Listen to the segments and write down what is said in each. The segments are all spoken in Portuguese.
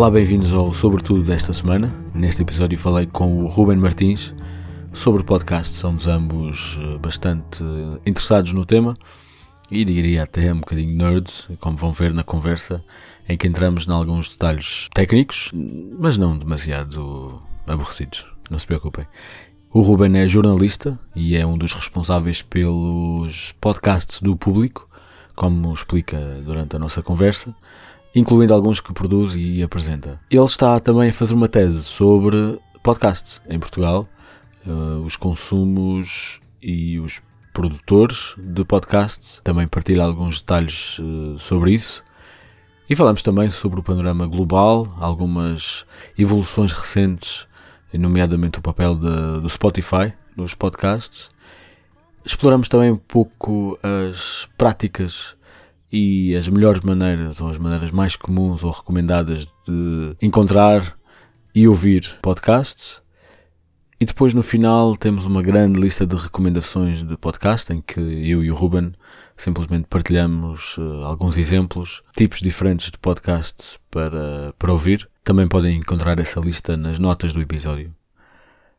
Olá, bem-vindos ao Sobretudo desta semana. Neste episódio falei com o Ruben Martins sobre podcast. Somos ambos eh, bastante interessados no tema e diria até um bocadinho nerds, como vão ver na conversa, em que entramos em alguns detalhes técnicos, mas não demasiado aborrecidos. Não se preocupem. O Ruben é jornalista e é um dos responsáveis pelos podcasts do público, como explica durante a nossa conversa, incluindo alguns que produz e apresenta. Ele está também a fazer uma tese sobre podcasts em Portugal, uh, os consumos e os produtores de podcasts. Também partilha alguns detalhes uh, sobre isso. E falamos também sobre o panorama global, algumas evoluções recentes nomeadamente o papel de, do Spotify nos podcasts. Exploramos também um pouco as práticas e as melhores maneiras, ou as maneiras mais comuns ou recomendadas de encontrar e ouvir podcasts. E depois no final temos uma grande lista de recomendações de podcast em que eu e o Ruben simplesmente partilhamos uh, alguns exemplos, tipos diferentes de podcasts para, para ouvir. Também podem encontrar essa lista nas notas do episódio.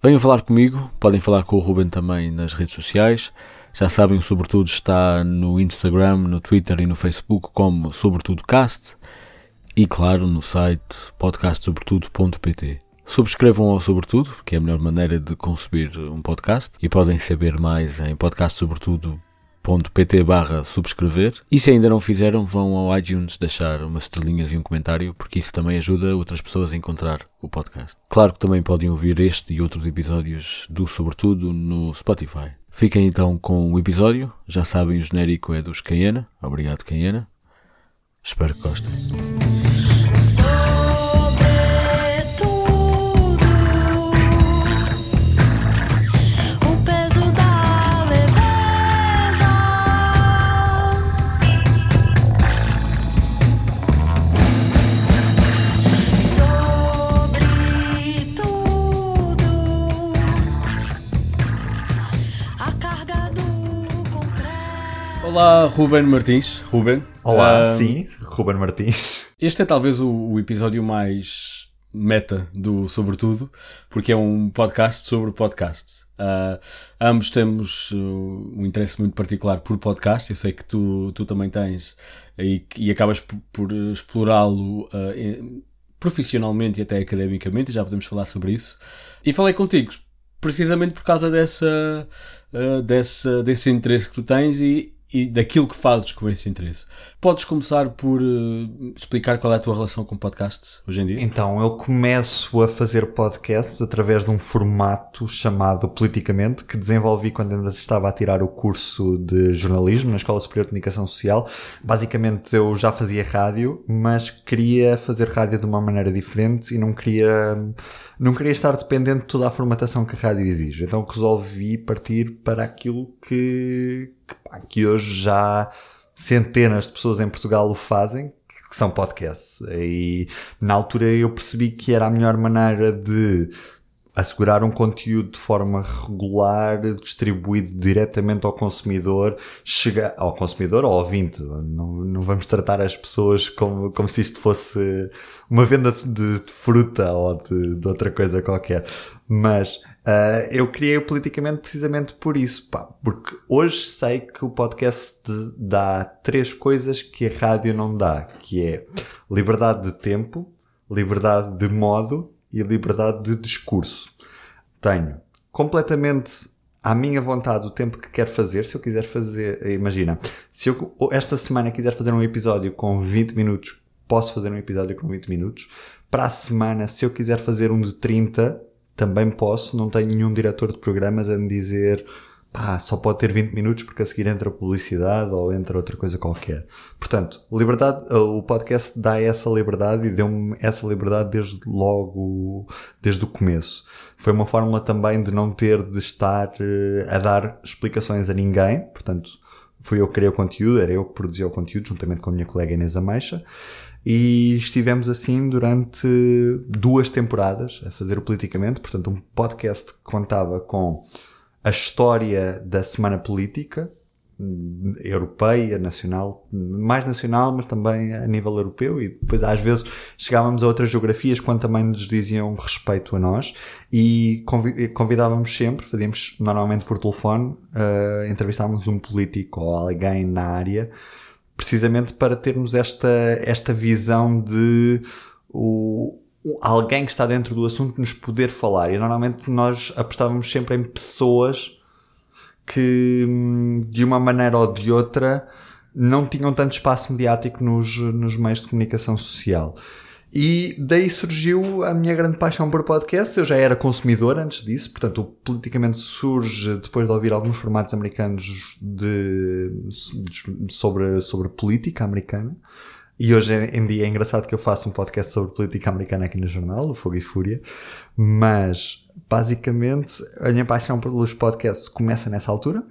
Venham falar comigo, podem falar com o Ruben também nas redes sociais. Já sabem, o Sobretudo está no Instagram, no Twitter e no Facebook como Sobretudo Cast e, claro, no site podcastsobretudo.pt. Subscrevam ao Sobretudo, que é a melhor maneira de concebir um podcast, e podem saber mais em podcastsobretudo.pt pt barra subscrever e se ainda não fizeram vão ao iTunes deixar umas estrelinhas e um comentário porque isso também ajuda outras pessoas a encontrar o podcast. Claro que também podem ouvir este e outros episódios do Sobretudo no Spotify. Fiquem então com o episódio, já sabem o genérico é dos Cayena, obrigado Cayena, espero que gostem. Olá, Ruben Martins. Ruben. Olá, uh, sim, Ruben Martins. Este é talvez o, o, episódio mais meta do Sobretudo, porque é um podcast sobre podcast. Uh, ambos temos uh, um interesse muito particular por podcast. Eu sei que tu, tu também tens e, e acabas por, por explorá-lo uh, profissionalmente e até academicamente, já podemos falar sobre isso. E falei contigo precisamente por causa dessa, dessa, desse interesse que tu tens e, e daquilo que fazes com esse interesse. Podes começar por uh, explicar qual é a tua relação com podcast hoje em dia? Então, eu começo a fazer podcasts através de um formato chamado Politicamente, que desenvolvi quando ainda estava a tirar o curso de jornalismo na Escola Superior de Comunicação Social. Basicamente, eu já fazia rádio, mas queria fazer rádio de uma maneira diferente e não queria, não queria estar dependente de toda a formatação que a rádio exige. Então, resolvi partir para aquilo que que hoje já centenas de pessoas em Portugal o fazem, que são podcasts. E na altura eu percebi que era a melhor maneira de assegurar um conteúdo de forma regular, distribuído diretamente ao consumidor, chegar ao consumidor ou ao ouvinte. Não, não vamos tratar as pessoas como, como se isto fosse uma venda de, de fruta ou de, de outra coisa qualquer. Mas uh, eu criei o politicamente precisamente por isso, pá, porque hoje sei que o podcast dá três coisas que a rádio não dá, que é liberdade de tempo, liberdade de modo e liberdade de discurso. Tenho completamente à minha vontade o tempo que quero fazer. Se eu quiser fazer, imagina, se eu esta semana quiser fazer um episódio com 20 minutos, posso fazer um episódio com 20 minutos. Para a semana, se eu quiser fazer um de 30, também posso, não tenho nenhum diretor de programas a me dizer pá, só pode ter 20 minutos porque a seguir entra publicidade ou entra outra coisa qualquer. Portanto, liberdade, o podcast dá essa liberdade e deu-me essa liberdade desde logo, desde o começo. Foi uma fórmula também de não ter de estar eh, a dar explicações a ninguém, portanto, fui eu que criei o conteúdo, era eu que produzia o conteúdo juntamente com a minha colega Inês Ameixa e estivemos assim durante duas temporadas a fazer o Politicamente, portanto um podcast que contava com a história da semana política, hum, europeia, nacional, mais nacional, mas também a nível europeu, e depois às vezes chegávamos a outras geografias quando também nos diziam respeito a nós, e convidávamos sempre, fazíamos normalmente por telefone, uh, entrevistávamos um político ou alguém na área, precisamente para termos esta, esta visão de o, alguém que está dentro do assunto nos poder falar. E normalmente nós apostávamos sempre em pessoas que, hum, de uma maneira ou de outra, não tinham tanto espaço mediático nos, nos meios de comunicação social. E daí surgiu a minha grande paixão por podcast. Eu já era consumidor antes disso, portanto, o politicamente surge depois de ouvir alguns formatos americanos de, de sobre, sobre política americana. E hoje em dia é engraçado que eu faça um podcast sobre política americana aqui no jornal, o Fogo e Fúria, mas basicamente a minha paixão pelos podcasts começa nessa altura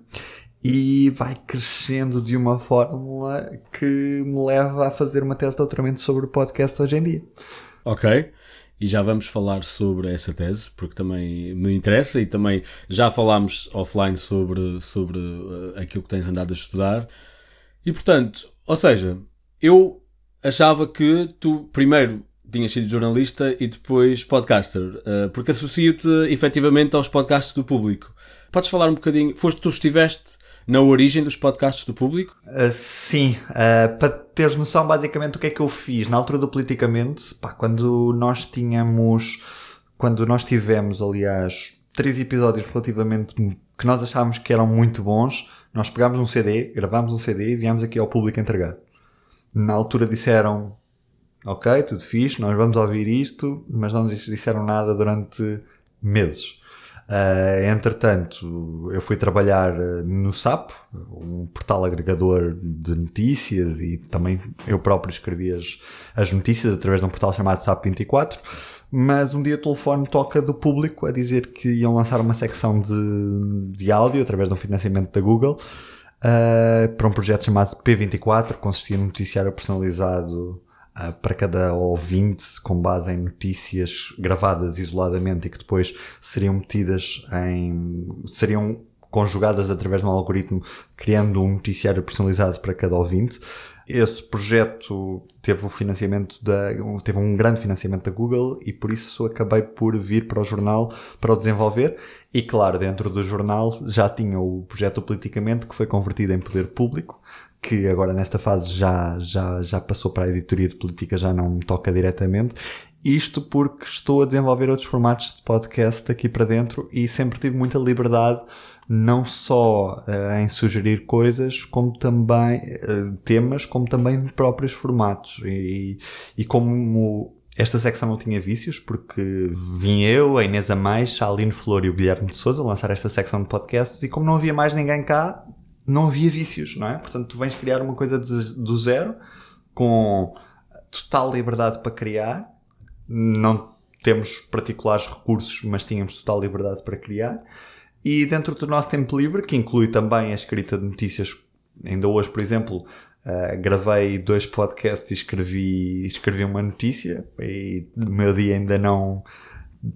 e vai crescendo de uma fórmula que me leva a fazer uma tese de doutoramento sobre o podcast hoje em dia. Ok. E já vamos falar sobre essa tese, porque também me interessa e também já falámos offline sobre, sobre uh, aquilo que tens andado a estudar. E portanto, ou seja, eu achava que tu primeiro tinhas sido jornalista e depois podcaster, uh, porque associo-te efetivamente aos podcasts do público. Podes falar um bocadinho? Foste tu estiveste na origem dos podcasts do público? Uh, sim, uh, para teres noção basicamente o que é que eu fiz na altura do Politicamente, pá, quando nós tínhamos, quando nós tivemos aliás três episódios relativamente que nós achávamos que eram muito bons, nós pegámos um CD, gravámos um CD e viemos aqui ao público entregar na altura disseram ok, tudo fixe, nós vamos ouvir isto, mas não nos disseram nada durante meses. Uh, entretanto, eu fui trabalhar ah, no SAP, um portal agregador de notícias e também eu próprio escrevi as, as notícias através de um portal chamado SAP 24. Mas um dia o telefone toca do público a dizer que iam lançar uma secção de, de áudio através de um financiamento da Google uh, para um projeto chamado P24, consistia num noticiário personalizado uh, para cada ouvinte, com base em notícias gravadas isoladamente e que depois seriam metidas em. seriam conjugadas através de um algoritmo, criando um noticiário personalizado para cada ouvinte. Esse projeto teve o financiamento da, teve um grande financiamento da Google e por isso acabei por vir para o jornal para o desenvolver. E claro, dentro do jornal já tinha o projeto Politicamente que foi convertido em poder público, que agora nesta fase já, já, já passou para a editoria de política, já não me toca diretamente. Isto porque estou a desenvolver outros formatos de podcast aqui para dentro e sempre tive muita liberdade não só uh, em sugerir coisas, como também uh, temas, como também próprios formatos. E, e como esta secção não tinha vícios, porque vim eu, a Inês Amais, a Aline Flor e o Guilherme de Souza lançar esta secção de podcasts, e como não havia mais ninguém cá, não havia vícios, não é? Portanto, tu vens criar uma coisa de, do zero, com total liberdade para criar, não temos particulares recursos, mas tínhamos total liberdade para criar. E dentro do nosso tempo livre, que inclui também a escrita de notícias, ainda hoje, por exemplo, uh, gravei dois podcasts e escrevi, escrevi uma notícia e o meu dia ainda não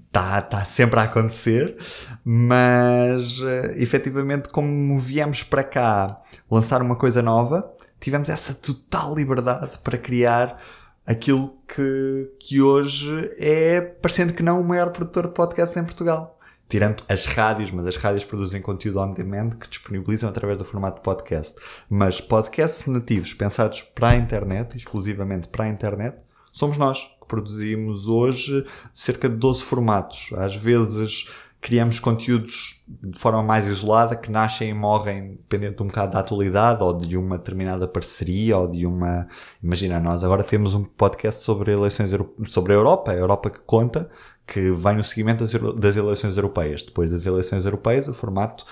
está tá sempre a acontecer, mas uh, efetivamente como viemos para cá lançar uma coisa nova, tivemos essa total liberdade para criar aquilo que, que hoje é, parecendo que não, o maior produtor de podcasts em Portugal tirando as rádios, mas as rádios produzem conteúdo on demand que disponibilizam através do formato podcast. Mas podcasts nativos pensados para a internet, exclusivamente para a internet, somos nós que produzimos hoje cerca de 12 formatos. Às vezes criamos conteúdos de forma mais isolada que nascem e morrem dependendo um bocado da atualidade ou de uma determinada parceria ou de uma imagina nós agora temos um podcast sobre eleições sobre a Europa a Europa que conta que vai no seguimento das eleições europeias. Depois das eleições europeias, o formato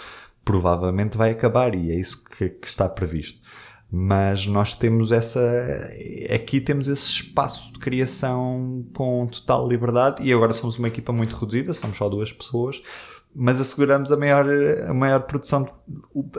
provavelmente vai acabar e é isso que, que, está previsto. Mas nós temos essa. Aqui temos esse espaço de criação com total liberdade e agora somos uma equipa muito reduzida, somos só duas pessoas, mas asseguramos a maior, a maior produção,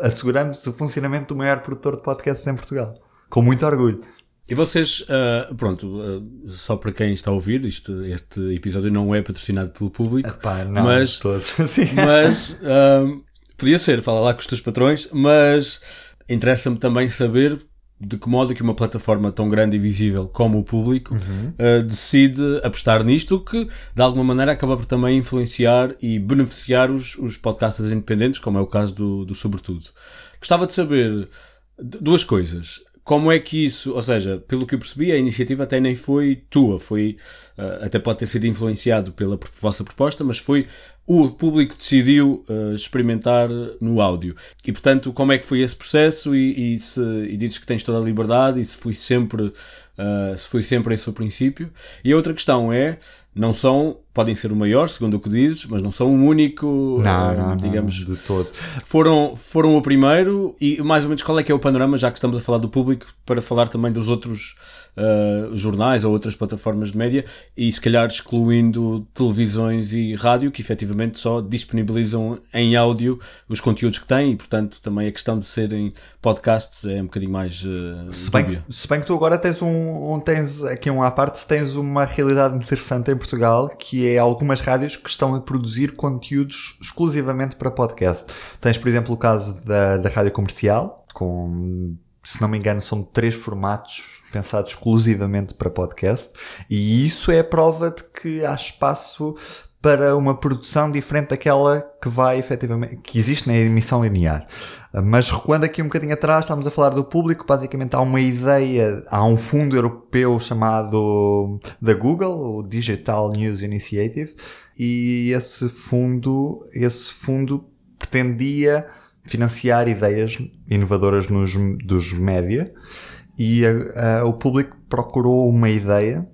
asseguramos o funcionamento do maior produtor de podcasts em Portugal. Com muito orgulho. E vocês, uh, pronto, uh, só para quem está a ouvir, isto, este episódio não é patrocinado pelo público, Epá, não, mas, todos, sim. mas uh, podia ser, fala lá com os teus patrões, mas interessa-me também saber de que modo é que uma plataforma tão grande e visível como o público uhum. uh, decide apostar nisto, que de alguma maneira acaba por também influenciar e beneficiar os, os podcasters independentes, como é o caso do, do Sobretudo. Gostava de saber duas coisas como é que isso, ou seja, pelo que eu percebi, a iniciativa até nem foi tua, foi, uh, até pode ter sido influenciado pela vossa proposta, mas foi o público decidiu uh, experimentar no áudio. E portanto, como é que foi esse processo? E, e, se, e dizes que tens toda a liberdade e se foi sempre, uh, se foi sempre esse o princípio. E a outra questão é, não são, podem ser o maior, segundo o que dizes, mas não são o único, não, uh, não, digamos, não, de todo. Foram, foram o primeiro e mais ou menos qual é que é o panorama, já que estamos a falar do público, para falar também dos outros uh, jornais ou outras plataformas de média e se calhar excluindo televisões e rádio que efetivamente só disponibilizam em áudio os conteúdos que têm e portanto também a questão de serem podcasts é um bocadinho mais uh, se, bem, se bem que tu agora tens um, um, tens aqui um à parte tens uma realidade interessante em Portugal que é algumas rádios que estão a produzir conteúdos exclusivamente para podcast. Tens por exemplo o caso da, da rádio comercial com se não me engano, são três formatos pensados exclusivamente para podcast, e isso é a prova de que há espaço para uma produção diferente daquela que vai efetivamente, que existe na emissão linear. Mas recuando aqui um bocadinho atrás, estamos a falar do público, basicamente há uma ideia, há um fundo europeu chamado da Google, o Digital News Initiative, e esse fundo, esse fundo pretendia financiar ideias inovadoras nos, dos média e a, a, o público procurou uma ideia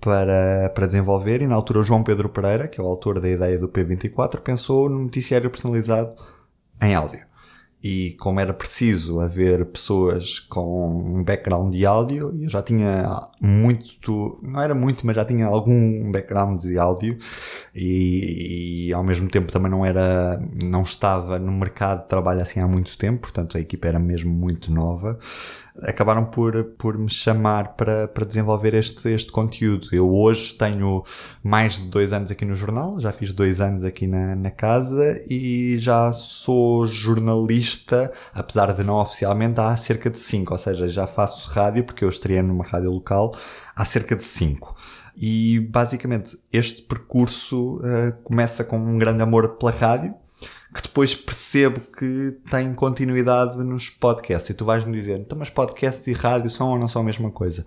para, para desenvolver e na altura João Pedro Pereira, que é o autor da ideia do P24, pensou no noticiário personalizado em áudio. E como era preciso haver pessoas com um background de áudio, eu já tinha muito, não era muito, mas já tinha algum background de áudio e, e, ao mesmo tempo também não era, não estava no mercado de trabalho assim há muito tempo, portanto a equipa era mesmo muito nova acabaram por, por me chamar para, para desenvolver este, este conteúdo. Eu hoje tenho mais de dois anos aqui no jornal, já fiz dois anos aqui na, na casa e já sou jornalista, apesar de não oficialmente, há cerca de cinco, ou seja, já faço rádio, porque eu estreiei numa rádio local, há cerca de cinco. E basicamente este percurso uh, começa com um grande amor pela rádio, que depois percebo que tem continuidade nos podcasts. E tu vais-me dizer, então, mas podcast e rádio são ou não são a mesma coisa?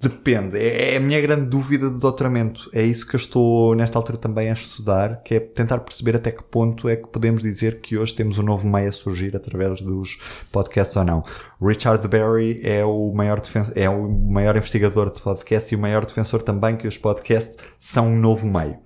Depende. É, é a minha grande dúvida do doutoramento. É isso que eu estou, nesta altura, também a estudar, que é tentar perceber até que ponto é que podemos dizer que hoje temos um novo meio a surgir através dos podcasts ou não. Richard Berry é o maior, é o maior investigador de podcasts e o maior defensor também que os podcasts são um novo meio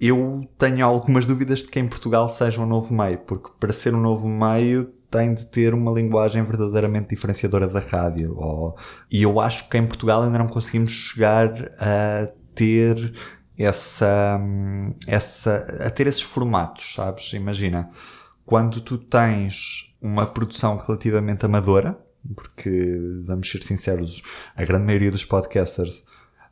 eu tenho algumas dúvidas de que em Portugal seja um novo meio, porque para ser um novo meio tem de ter uma linguagem verdadeiramente diferenciadora da rádio. Ou, e eu acho que em Portugal ainda não conseguimos chegar a ter essa, essa, a ter esses formatos, sabes? Imagina, quando tu tens uma produção relativamente amadora, porque vamos ser sinceros, a grande maioria dos podcasters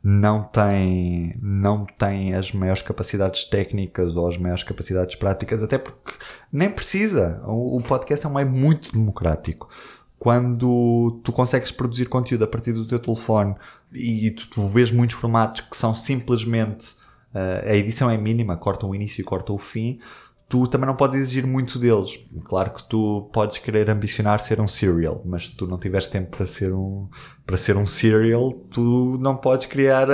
não tem, não tem as maiores capacidades técnicas ou as maiores capacidades práticas, até porque nem precisa. O, podcast é um meio muito democrático. Quando tu consegues produzir conteúdo a partir do teu telefone e tu, tu vês muitos formatos que são simplesmente uh, a edição é mínima, corta o início e corta o fim, tu também não podes exigir muito deles. Claro que tu podes querer ambicionar ser um serial, mas se tu não tiveres tempo para ser um, para ser um serial, tu não podes criar,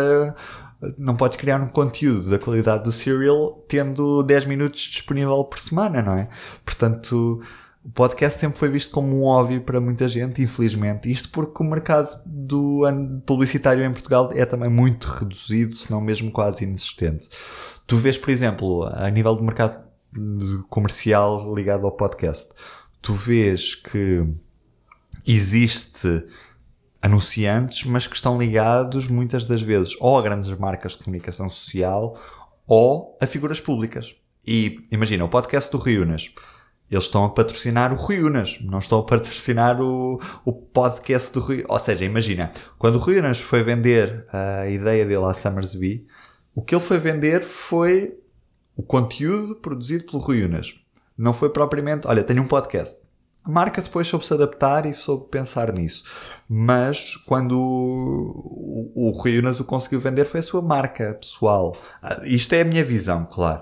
não podes criar um conteúdo da qualidade do serial tendo 10 minutos disponível por semana, não é? Portanto, o podcast sempre foi visto como um óbvio para muita gente, infelizmente. Isto porque o mercado do publicitário em Portugal é também muito reduzido, se não mesmo quase inexistente. Tu vês, por exemplo, a nível do mercado comercial ligado ao podcast. Tu vês que existe anunciantes, mas que estão ligados muitas das vezes ou a grandes marcas de comunicação social ou a figuras públicas. E imagina, o podcast do Riunas. Eles estão a patrocinar o Riunas, não estão a patrocinar o, o podcast do Riunas. Ou seja, imagina, quando o Riunas foi vender a ideia dele à Summersby, o que ele foi vender foi o conteúdo produzido pelo Rui Unas. Não foi propriamente, olha, tenho um podcast. A marca depois soube se adaptar e soube pensar nisso. Mas quando o, o, o Rui Unas o conseguiu vender foi a sua marca pessoal. Ah, Isto é a minha visão, claro.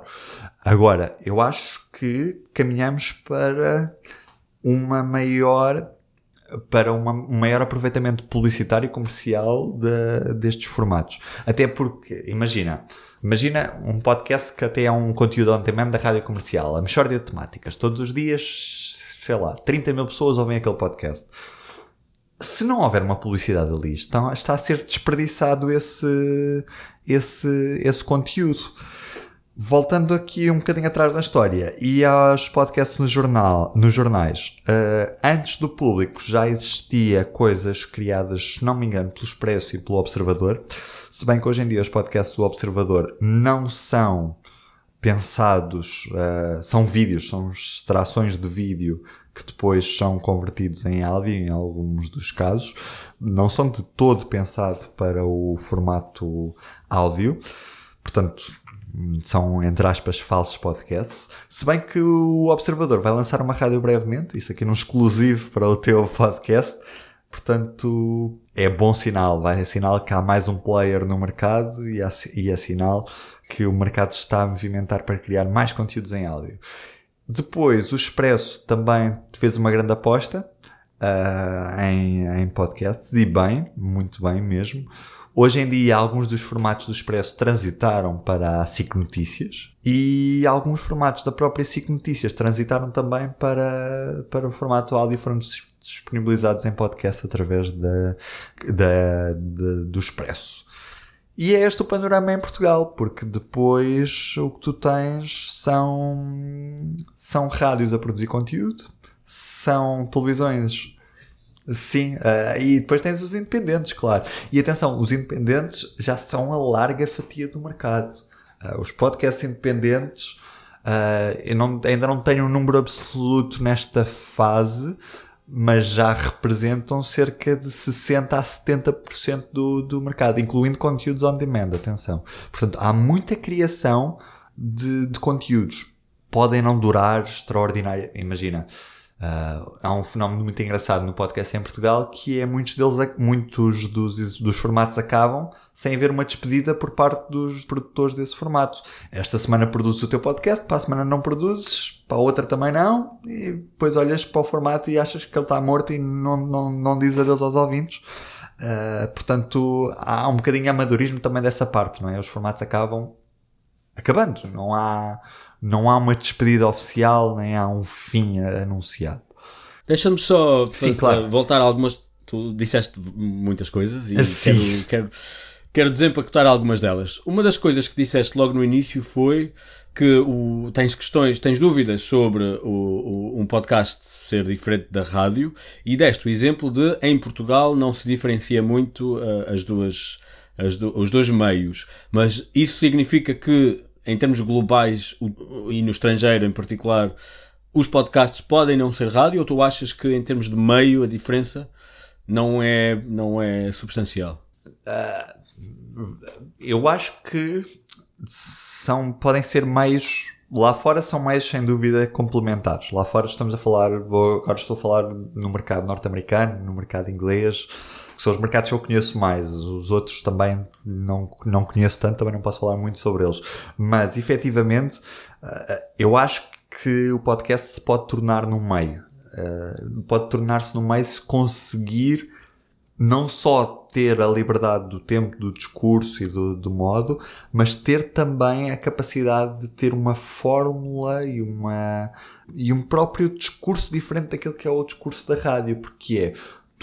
Agora, eu acho que caminhamos para uma maior para uma, um maior aproveitamento publicitário e comercial de, destes formatos. Até porque, imagina, imagina um podcast que até é um conteúdo on demand da rádio comercial, a mexórdia de temáticas. Todos os dias, sei lá, 30 mil pessoas ouvem aquele podcast. Se não houver uma publicidade ali, está, está a ser desperdiçado esse, esse, esse conteúdo. Voltando aqui um bocadinho atrás na história e aos podcasts no jornal, nos jornais, uh, antes do público já existia coisas criadas, se não me engano, pelo Expresso e pelo Observador. Se bem que hoje em dia os podcasts do Observador não são pensados, uh, são vídeos, são extrações de vídeo que depois são convertidos em áudio em alguns dos casos. Não são de todo pensado para o formato áudio. Portanto, são, entre aspas, falsos podcasts. Se bem que o Observador vai lançar uma rádio brevemente, isso aqui num exclusivo para o teu podcast. Portanto, é bom sinal. Vai é sinal que há mais um player no mercado e, e é sinal que o mercado está a movimentar para criar mais conteúdos em áudio. Depois, o Expresso também fez uma grande aposta uh, em, em podcasts e bem, muito bem mesmo. Hoje em dia, alguns dos formatos do Expresso transitaram para a SIC Notícias e alguns formatos da própria SIC Notícias transitaram também para, para o formato áudio e foram disponibilizados em podcast através da, da, da, do Expresso. E é este o panorama em Portugal, porque depois o que tu tens são, são rádios a produzir conteúdo, são televisões Sim, uh, e depois tens os independentes, claro. E atenção, os independentes já são a larga fatia do mercado. Uh, os podcasts independentes, uh, eu não, ainda não tenho um número absoluto nesta fase, mas já representam cerca de 60% a 70% do, do mercado, incluindo conteúdos on demand, atenção. Portanto, há muita criação de, de conteúdos. Podem não durar extraordinária. Imagina, Uh, há um fenómeno muito engraçado no podcast em Portugal que é muitos deles, muitos dos, dos formatos acabam sem haver uma despedida por parte dos produtores desse formato. Esta semana produzes o teu podcast, para a semana não produzes, para a outra também não, e depois olhas para o formato e achas que ele está morto e não, não, não dizes adeus aos ouvintes. Uh, portanto, há um bocadinho amadorismo também dessa parte, não é? Os formatos acabam acabando, não há não há uma despedida oficial, nem há um fim anunciado. Deixa-me só Sim, claro. voltar a algumas. Tu disseste muitas coisas e quero, quero, quero desempacotar algumas delas. Uma das coisas que disseste logo no início foi que o, tens questões, tens dúvidas sobre o, o, um podcast ser diferente da rádio e deste o exemplo de em Portugal não se diferencia muito uh, as duas, as do, os dois meios, mas isso significa que em termos globais e no estrangeiro em particular, os podcasts podem não ser rádio ou tu achas que em termos de meio a diferença não é, não é substancial? Uh, eu acho que são, podem ser meios lá fora são mais sem dúvida complementares. Lá fora estamos a falar, vou, agora estou a falar no mercado norte-americano, no mercado inglês, são os mercados que eu conheço mais. Os outros também não, não conheço tanto, também não posso falar muito sobre eles. Mas efetivamente, eh, eu acho que o podcast se pode tornar num meio. Eh, pode tornar-se num meio se conseguir não só ter a liberdade do tempo, do discurso e do, do, modo, mas ter também a capacidade de ter uma fórmula e, uma, e um próprio discurso diferente daquilo que é o discurso da rádio, porque é,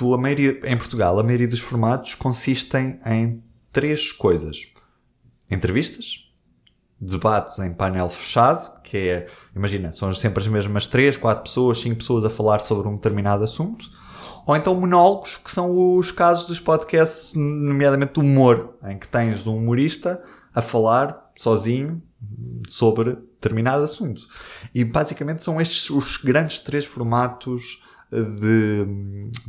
tu, a maioria, em Portugal, a maioria dos formatos consistem em três coisas. Entrevistas, debates em painel fechado, que é, imagina, são sempre as mesmas três, quatro pessoas, cinco pessoas a falar sobre um determinado assunto, ou então monólogos, que são os casos dos podcasts, nomeadamente do humor, em que tens um humorista a falar sozinho sobre determinado assunto. E basicamente são estes os grandes três formatos de,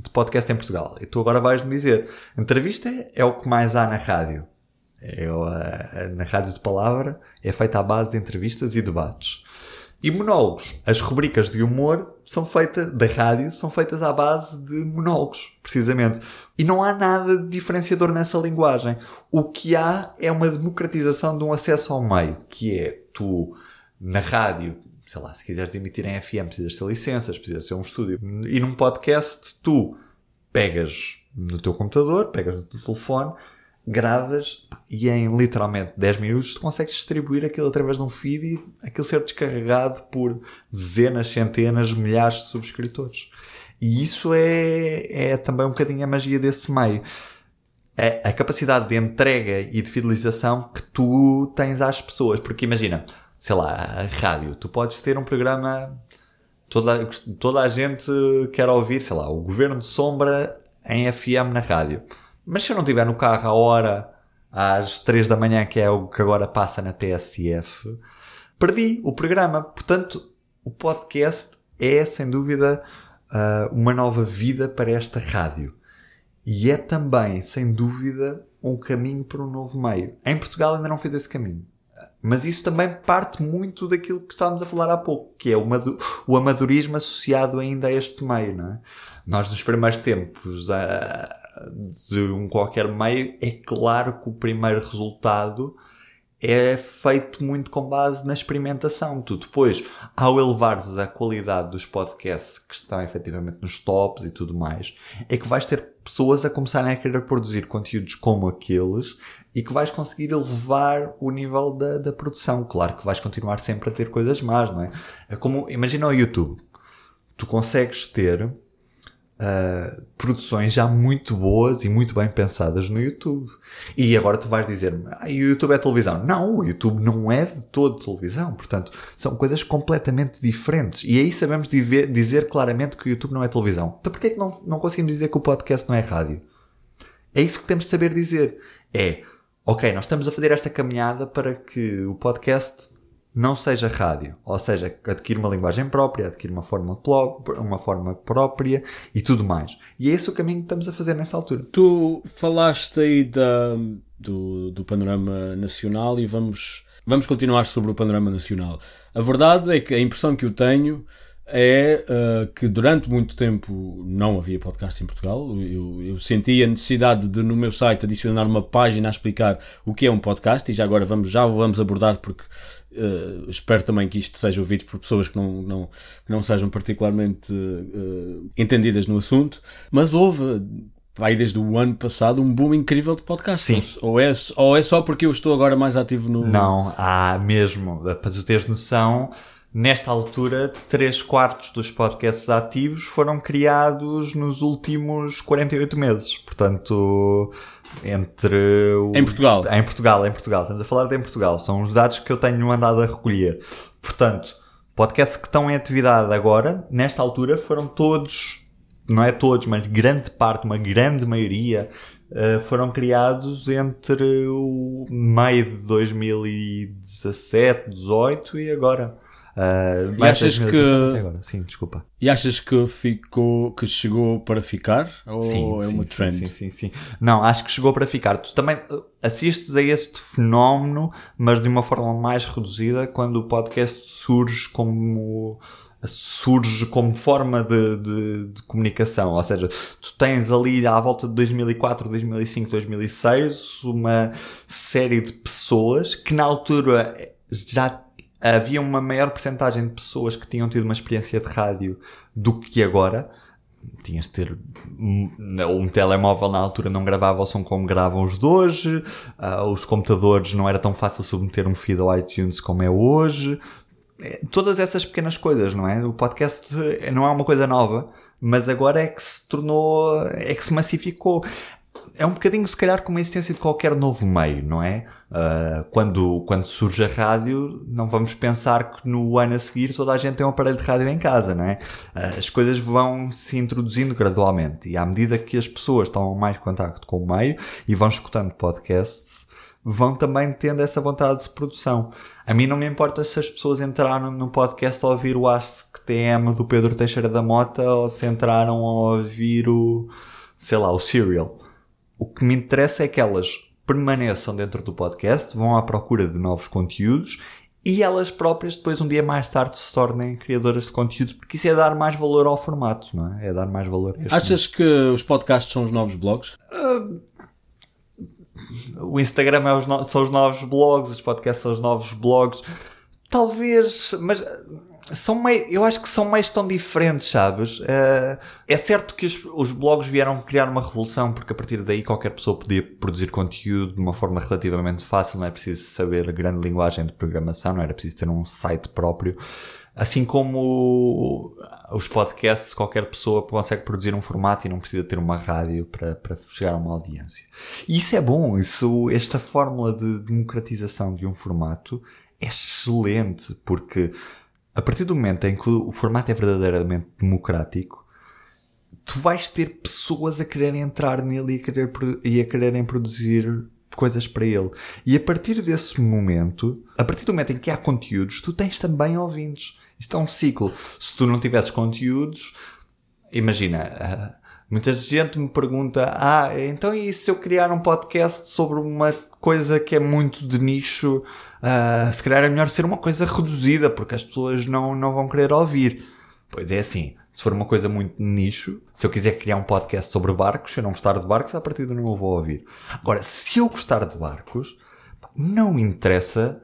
de podcast em Portugal. E tu agora vais-me dizer, entrevista é o que mais há na rádio. Eu, é na rádio de palavra é feita à base de entrevistas e debates. E monólogos. As rubricas de humor são feitas, da rádio, são feitas à base de monólogos, precisamente. E não há nada diferenciador nessa linguagem. O que há é uma democratização de um acesso ao meio, que é tu, na rádio, sei lá, se quiseres emitir em FM, precisas ter licenças, precisas ter um estúdio. E num podcast, tu pegas no teu computador, pegas no teu telefone, gravas e em literalmente 10 minutos tu consegues distribuir aquilo através de um feed e aquilo ser descarregado por dezenas, centenas, milhares de subscritores. E isso é, é também um bocadinho a magia desse meio. É a capacidade de entrega e de fidelização que tu tens às pessoas. Porque imagina, sei lá, a rádio, tu podes ter um programa, toda, toda a gente quer ouvir, sei lá, o Governo de Sombra em FM na rádio mas se eu não estiver no carro a hora às 3 da manhã, que é o que agora passa na TSF, perdi o programa. Portanto, o podcast é, sem dúvida, uh, uma nova vida para esta rádio. E é também, sem dúvida, um caminho para um novo meio. Em Portugal ainda não fez esse caminho. Mas isso também parte muito daquilo que estávamos a falar há pouco, que é o, amadorismo associado ainda a este meio, não é? Nós nos primeiros tempos, uh, de um qualquer meio, é claro que o primeiro resultado é feito muito com base na experimentação. Tu depois, ao elevares a qualidade dos podcasts que estão efetivamente nos tops e tudo mais, é que vais ter pessoas a começarem a querer produzir conteúdos como aqueles e que vais conseguir elevar o nível da, da produção. Claro que vais continuar sempre a ter coisas más, não é? É como, imagina o YouTube. Tu consegues ter uh, produções já muito boas e muito bem pensadas no YouTube. E agora tu vais dizer-me, ah, o YouTube é televisão. Não, o YouTube não é de todo televisão. Portanto, são coisas completamente diferentes. E aí sabemos dizer claramente que o YouTube não é televisão. Então porquê é que não, não conseguimos dizer que o podcast não é rádio? É isso que temos de saber dizer. É, ok, nós estamos a fazer esta caminhada para que o podcast não seja rádio, ou seja, adquire uma linguagem própria, adquire uma forma, uma forma própria e tudo mais. E é esse o caminho que estamos a fazer nesta altura. Tu falaste aí da, do, do panorama nacional e vamos, vamos continuar sobre o panorama nacional. A verdade é que a impressão que eu tenho é uh, que durante muito tempo não havia podcast em Portugal. Eu, eu senti a necessidade de, no meu site, adicionar uma página a explicar o que é um podcast e já agora vamos, já vamos abordar porque uh, espero também que isto seja ouvido por pessoas que não, não, que não sejam particularmente uh, entendidas no assunto. Mas houve aí desde o ano passado um boom incrível de podcasts. Sim. Ou é, ou é só porque eu estou agora mais ativo no. Não, há mesmo. Para tu teres noção, Nesta altura, 3 quartos dos podcasts ativos foram criados nos últimos 48 meses. Portanto, entre. O... Em Portugal. Em Portugal, em Portugal. Estamos a falar de em Portugal. São os dados que eu tenho andado a recolher. Portanto, podcasts que estão em atividade agora, nesta altura, foram todos, não é todos, mas grande parte, uma grande maioria, uh, foram criados entre o meio de 2017, 18 e agora. Uh, e achas que. Sim, desculpa. E achas que ficou que chegou para ficar ou sim, é sim, uma trend? Sim, sim, sim, Não, acho que chegou para ficar. Tu também uh, assistes a este fenómeno, mas de uma forma mais reduzida quando o podcast surge como surge como forma de, de, de, comunicação. Ou seja, tu tens ali à volta de 2004, 2005, 2006 uma série de pessoas que na altura já havia uma maior porcentagem de pessoas que tinham tido uma experiência de rádio do que agora. Tinhas de ter um, telemóvel na altura não gravava o som como gravam os de hoje, uh, os computadores não era tão fácil submeter um feed ao iTunes como é hoje. É, todas essas pequenas coisas, não é? O podcast não é uma coisa nova, mas agora é que se tornou, é que se massificou é um bocadinho, se calhar, como a existência de qualquer novo meio, não é? Uh, quando, quando surge a rádio, não vamos pensar que no ano a seguir toda a gente tem um aparelho de rádio em casa, não é? Uh, as coisas vão se introduzindo gradualmente e à medida que as pessoas estão mais contacto com o meio e vão escutando podcasts, vão também tendo essa vontade de produção. A mim não me importa se as pessoas entraram no podcast a ouvir o Ask TM do Pedro Teixeira da Mota ou se entraram a ouvir o, sei lá, o Serial o que me interessa é que elas permaneçam dentro do podcast, vão à procura de novos conteúdos e elas próprias depois um dia mais tarde se tornem criadoras de conteúdo, porque isso é dar mais valor ao formato, não é? É dar mais valor a este Achas que os podcasts são os novos blogs? o Instagram é os no- são os novos blogs, os podcasts são os novos blogs. Talvez, mas são meio, eu acho que são meios tão diferentes, sabes? Eh, é certo que os, os blogs vieram criar uma revolução, porque a partir daí qualquer pessoa podia produzir conteúdo de uma forma relativamente fácil, não é preciso saber grande linguagem de programação, não era preciso ter um site próprio. Assim como os podcasts, qualquer pessoa consegue produzir um formato e não precisa ter uma rádio para, para chegar a uma audiência. E isso é bom, isso, esta fórmula de democratização de um formato é excelente, porque a partir do momento em que o formato é verdadeiramente democrático, tu vais ter pessoas a quererem entrar nele e a, querer, e a quererem produzir coisas para ele. E a partir desse momento, a partir do momento em que há conteúdos, tu tens também ouvintes. Isto é um ciclo. Se tu não tivesses conteúdos, imagina, ah, muita gente me pergunta: Ah, então e se eu criar um podcast sobre uma coisa que é muito de nicho? Ah, se calhar é melhor ser uma coisa reduzida, porque as pessoas não, não vão querer ouvir. Pois é assim, se for uma coisa muito nicho, se eu quiser criar um podcast sobre barcos, se eu não gostar de barcos, a partir de não vou ouvir. Agora, se eu gostar de barcos, não interessa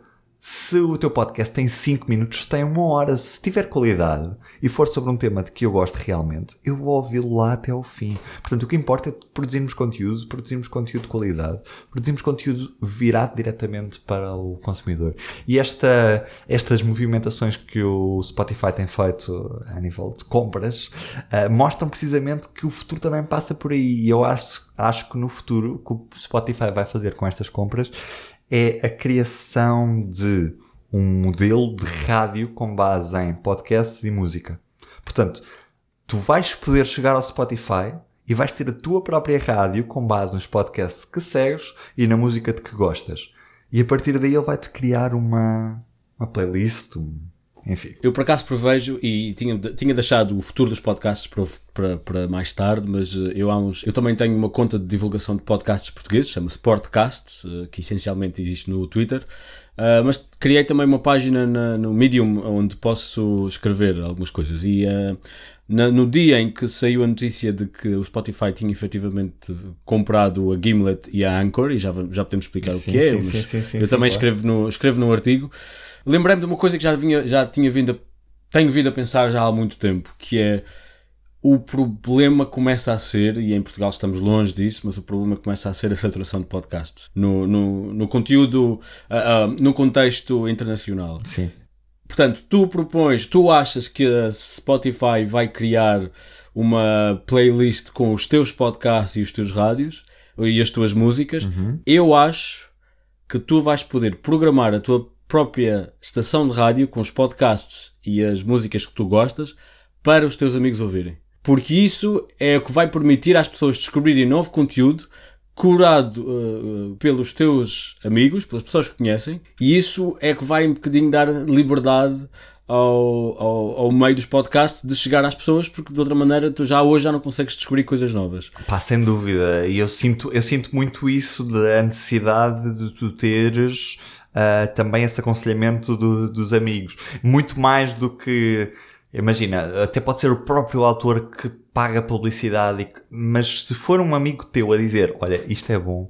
se o teu podcast tem 5 minutos, tem uma hora, se tiver qualidade e for sobre um tema de que eu gosto realmente, eu vou ouvi-lo lá até ao fim. Portanto, o que importa é produzirmos conteúdo, produzirmos conteúdo de qualidade, produzirmos conteúdo virado diretamente para o consumidor. E esta, estas movimentações que o Spotify tem feito a nível de compras eh, mostram precisamente que o futuro também passa por aí. E eu acho, acho que no futuro, o que o Spotify vai fazer com estas compras é a criação de um modelo de rádio com base em podcasts e música. Portanto, tu vais poder chegar ao Spotify e vais ter a tua própria rádio com base nos podcasts que segues e na música de que gostas. E a partir daí ele vai-te criar uma, uma playlist, enfim. Eu por acaso prevejo e tinha, tinha deixado o futuro dos podcasts para, para, para mais tarde, mas eh, eu, há uns, eu também tenho uma conta de divulgação de podcasts portugueses, chama-se Podcasts, eh, que essencialmente existe no Twitter. Ah, mas criei também uma página na- no Medium onde posso escrever algumas coisas. E ah, na- no dia em que saiu a notícia de que o Spotify tinha efetivamente comprado a Gimlet e a Anchor, e já, já podemos explicar Sim, o que é, sim, mas sim, sim, eu também claro. escrevo no, escrevo no artigo. Lembrei-me de uma coisa que já, vinha, já tinha vindo a, tenho vindo a pensar já há muito tempo, que é o problema começa a ser, e em Portugal estamos longe disso, mas o problema começa a ser a saturação de podcasts no, no, no conteúdo, ah, ah, no contexto internacional. Sim. Portanto, tu propões, tu achas que a Spotify vai criar uma playlist com os teus podcasts e os teus rádios e as tuas músicas. Eu acho que tu vais poder programar a tua própria estação de rádio com os podcasts e as músicas que tu gostas para os teus amigos ouvirem. Porque isso é o que vai permitir às pessoas descobrirem novo conteúdo curado uh, pelos teus amigos, pelas pessoas que conhecem, e isso é que vai um bocadinho dar liberdade ao, ao, ao meio dos podcasts de chegar às pessoas, porque de outra maneira tu já hoje já não consegues descobrir coisas novas. Pá, sem dúvida. E eu sinto, eu sinto muito isso da necessidade de tu teres ah, também esse aconselhamento do- dos amigos. Muito mais do que. Imagina, até pode ser o próprio autor que paga publicidade, mas se for um amigo teu a dizer: Olha, isto é bom,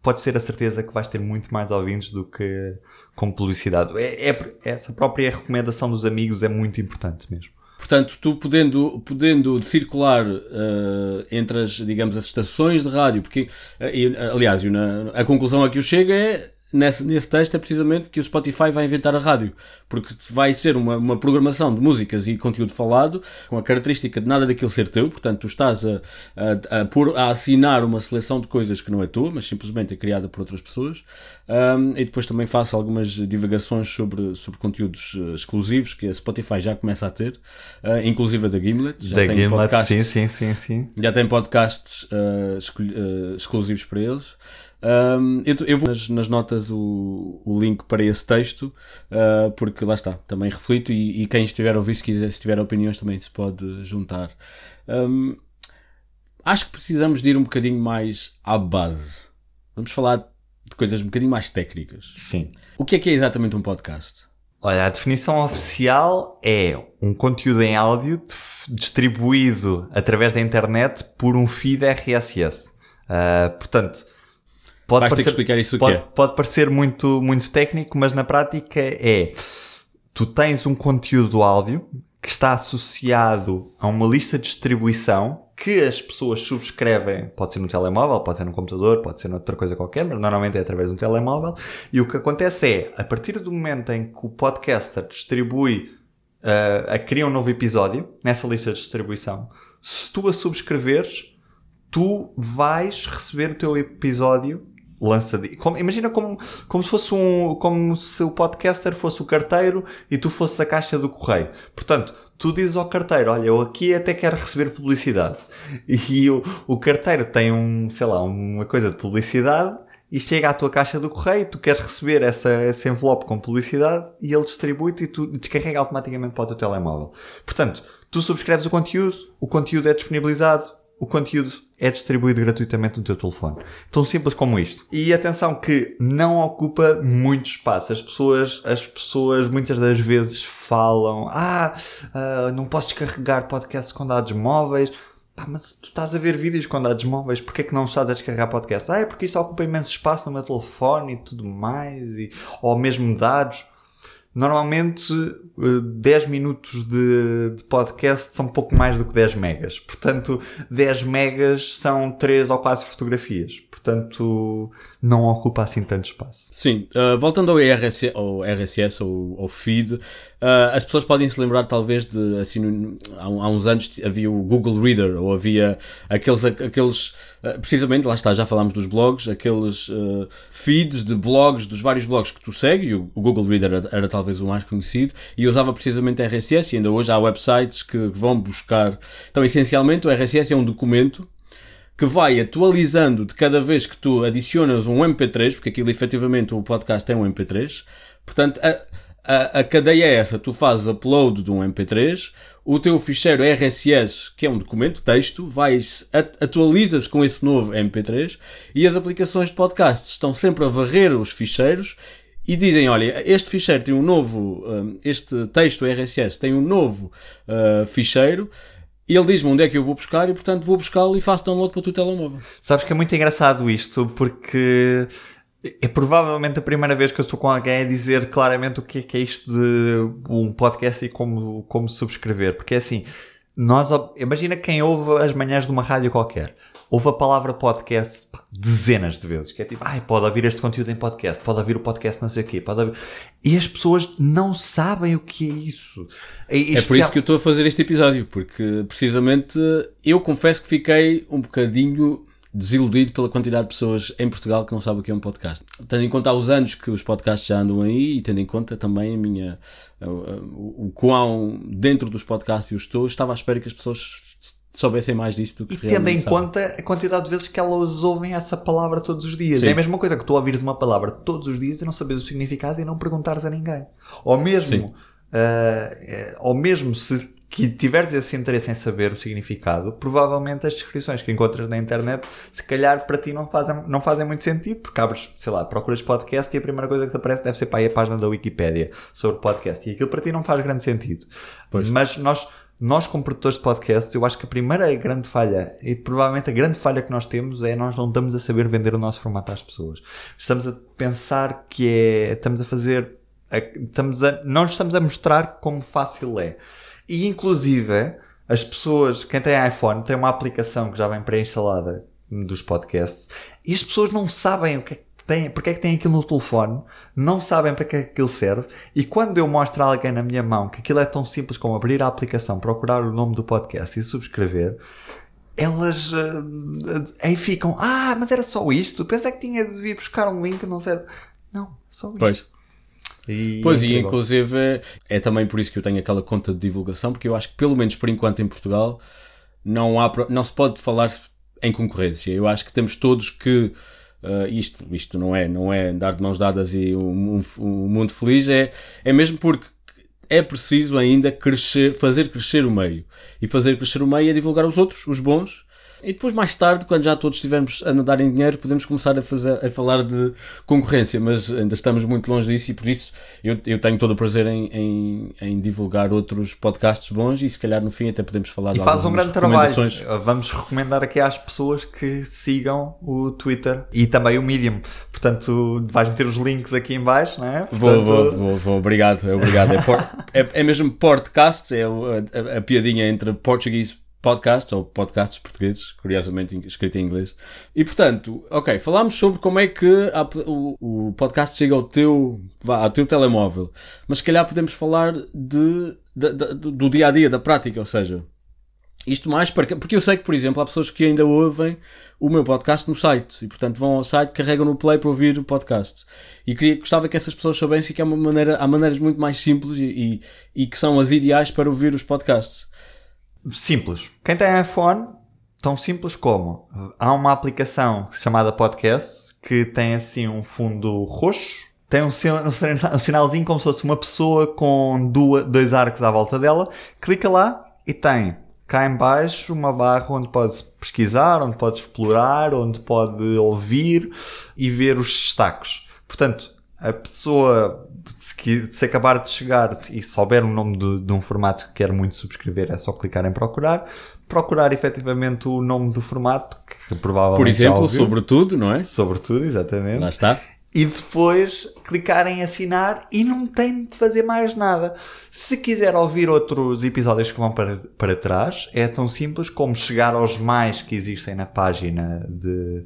pode ser a certeza que vais ter muito mais ouvintes do que com publicidade. É, é- essa própria recomendação dos amigos é muito importante mesmo. Portanto, tu podendo, podendo circular eh, entre as, digamos, as estações de rádio, porque, eh, e, aliás, na- a conclusão a que eu chego é, nesse, nesse texto, é precisamente que o Spotify vai inventar a rádio, porque vai ser uma, uma programação de músicas e conteúdo falado, com a característica de nada daquilo ser teu, portanto, tu estás a, a, a, pôr- a assinar uma seleção de coisas que não é tua, mas simplesmente é criada por outras pessoas, Um, e depois também faço algumas divagações sobre, sobre conteúdos eh, exclusivos que a Spotify já começa a ter, eh, inclusive a da Gimlet. Já da tem Gimlet, podcasts, sim, sim, sim, sim. Já tem podcasts escolhi- eh, exclusivos para eles. Um, eu, eu vou nas, nas notas o, o link para esse texto, eh, porque lá está, também reflito e, e quem estiver a ouvir, se quiser, se tiver opiniões, também se pode juntar. Um, acho que precisamos de ir um bocadinho mais à base. Vamos falar de coisas um bocadinho mais técnicas. Sim. O que é que é exatamente um podcast? Olha, a definição oficial é um conteúdo em áudio distribuído através da internet por um feed RSS. Uh, portanto, pode Vais parecer, ter que explicar isso pode, que é. Pode parecer muito, muito técnico, mas na prática é tu tens um conteúdo áudio que está associado a uma lista de distribuição que as pessoas subscrevem, pode ser no telemóvel, pode ser no computador, pode ser noutra coisa qualquer, mas normalmente é através de um telemóvel. E o que acontece é, a partir do momento em que o podcaster distribui, uh, a cria um novo episódio nessa lista de distribuição, se tu a subscreveres, tu vais receber o teu episódio lançadinho. Como, imagina como, como se fosse um, como se o podcaster fosse o carteiro e tu fosses a caixa do correio. Portanto, tu dizes ao carteiro, olha, eu aqui até quero receber publicidade. E o, o carteiro tem um, sei lá, uma coisa de publicidade e chega à tua caixa do correio, tu queres receber essa, esse envelope com publicidade e ele distribui-te e tu descarrega automaticamente para o teu telemóvel. Portanto, tu subscreves o conteúdo, o conteúdo é disponibilizado, o conteúdo é distribuído gratuitamente no teu telefone. Tão simples como isto. E atenção que não ocupa muito espaço. As pessoas, as pessoas muitas das vezes falam, ah, uh, não posso descarregar podcasts com dados móveis. Ah, mas tu estás a ver vídeos com dados móveis, porquê é que não estás a descarregar podcasts? Ah, é porque isto ocupa imenso espaço no meu telefone e tudo mais, e, ou mesmo dados. Normalmente 10 eh, minutos de, de, podcast são pouco mais do que 10 megas. Portanto, 10 megas são 3 ou 4 fotografias. Portanto, não ocupa assim tanto espaço. Sim, uh, voltando ao RSS, ao RSS ou ao feed, uh, as pessoas podem se lembrar talvez de, assim, há, há, uns anos havia o Google Reader, ou havia aqueles, aqueles uh, precisamente, lá está, já falámos dos blogs, aqueles feeds de blogs, dos vários blogs que tu segues, e o, o Google Reader era, era, talvez o mais conhecido, e usava precisamente RSS, e ainda hoje há websites que vão buscar. Então, essencialmente, o RSS é um documento que vai atualizando de cada vez que tu adicionas um MP3, porque aquilo efetivamente o podcast é um MP3, portanto a, a, a cadeia é essa, tu fazes upload de um MP3, o teu ficheiro RSS, que é um documento, texto, vais, atualizas com esse novo MP3 e as aplicações de podcast estão sempre a varrer os ficheiros e dizem, olha, este ficheiro tem um novo, hum, este texto RSS tem um novo uh, ficheiro, e ele diz-me onde é que eu vou buscar e, portanto, vou buscá-lo e faço download para o teu telemóvel. Sabes que é muito engraçado isto, porque é provavelmente a primeira vez que eu estou com alguém a dizer claramente o que é, que é isto de um podcast e como, como subscrever. Porque é assim, nós, imagina quem ouve as manhãs de uma rádio qualquer. Ouve a palavra podcast pá, dezenas de vezes. Que é tipo, ai, pode ouvir este conteúdo em podcast, pode ouvir o podcast não sei o quê, pode ouvir... E as pessoas não sabem o que é isso. É por isso já... que eu estou a fazer este episódio, porque precisamente eu confesso que fiquei um bocadinho desiludido pela quantidade de pessoas em Portugal que não sabem o que é um podcast. Tendo em conta os anos que os podcasts já andam aí e tendo em conta também a minha o, o quão dentro dos podcasts eu estou, estava à espera que as pessoas soubessem mais disso do que e tendo em sabem. conta a quantidade de vezes que elas ouvem essa palavra todos os dias. Sim. É a mesma coisa que tu ouvires uma palavra todos os dias e não saberes o significado e não perguntares a ninguém. Ou mesmo, uh, ou mesmo se que tiveres esse interesse em saber o significado, provavelmente as descrições que encontras na internet, se calhar para ti não fazem, não fazem muito sentido, porque abres, sei lá, procuras podcast e a primeira coisa que te aparece deve ser para aí a página da Wikipedia sobre podcast. E aquilo para ti não faz grande sentido. Pois. Mas nós, nós como produtores de podcasts, eu acho que a primeira grande falha, e provavelmente a grande falha que nós temos é nós não estamos a saber vender o nosso formato às pessoas. Estamos a pensar que é, estamos a fazer, estamos a, não estamos a mostrar como fácil é. E inclusive, as pessoas, quem tem iPhone, tem uma aplicação que já vem pré-instalada dos podcasts, e as pessoas não sabem o que é tem, porque é que tem aquilo no telefone, não sabem para que é que aquilo serve, e quando eu mostro a alguém na minha mão que aquilo é tão simples como abrir a aplicação, procurar o nome do podcast e subscrever, elas uh, aí ficam, ah, mas era só isto, pensei que tinha de vir buscar um link, não sei. Não, só isto. Pois. E pois, é e inclusive é, é também por isso que eu tenho aquela conta de divulgação, porque eu acho que, pelo menos por enquanto em Portugal, não, há, não se pode falar em concorrência. Eu acho que temos todos que. Uh, isto, isto não é, não é dar de mãos dadas e um, um, um mundo feliz, é, é mesmo porque é preciso ainda crescer, fazer crescer o meio. E fazer crescer o meio é divulgar os outros, os bons, E depois, mais tarde, quando já todos estivermos a nadar em dinheiro, podemos começar a, fazer, a falar de concorrência, mas ainda estamos muito longe disso e por isso eu, eu tenho todo o prazer em, em, em divulgar outros podcasts bons e se calhar no fim até podemos falar E de faz um grande trabalho. recomendações. Vamos recomendar aqui às pessoas que sigam o Twitter e também o Medium. Portanto, vais meter os links aqui em baixo, não é? Vou, Portanto, vou, vou, vou, obrigado, é obrigado. É, por- é, é mesmo podcast, é o- a, a piadinha entre português podcasts ou podcasts portugueses, curiosamente escrito em inglês. E portanto, ok, falámos sobre como é que a- o, o podcast chega ao teu, vá, ao teu telemóvel, mas se calhar podemos falar de, da- da- do dia a dia, da prática, ou seja, isto mais para, porque eu sei que, por exemplo, há pessoas que ainda ouvem o meu podcast no site e, portanto, vão ao site, carregam no play para ouvir o podcast. E queria, gostava que essas pessoas soubessem que há, uma maneira, há maneiras muito mais simples e, e, e que são as ideais para ouvir os podcasts. Simples. Quem tem iPhone, tão simples como há uma aplicação chamada Podcast que tem assim um fundo roxo, tem um, sin- um sin- um sinalzinho como se fosse uma pessoa com duas, dois arcos à volta dela. Clica lá e tem cá em baixo uma barra onde pode pesquisar, onde pode explorar, onde pode ouvir e ver os destaques. Portanto, a pessoa, se, se acabar de chegar e souber o nome de, de um formato que quer muito subscrever, é só clicar em procurar. Procurar efetivamente o nome do formato, que provavelmente Por exemplo, sobretudo, não é? Sobretudo, exatamente. Lá está. E depois clicar em assinar e não tem de fazer mais nada. Se quiser ouvir outros episódios que vão para, para trás, é tão simples como chegar aos mais que existem na página de,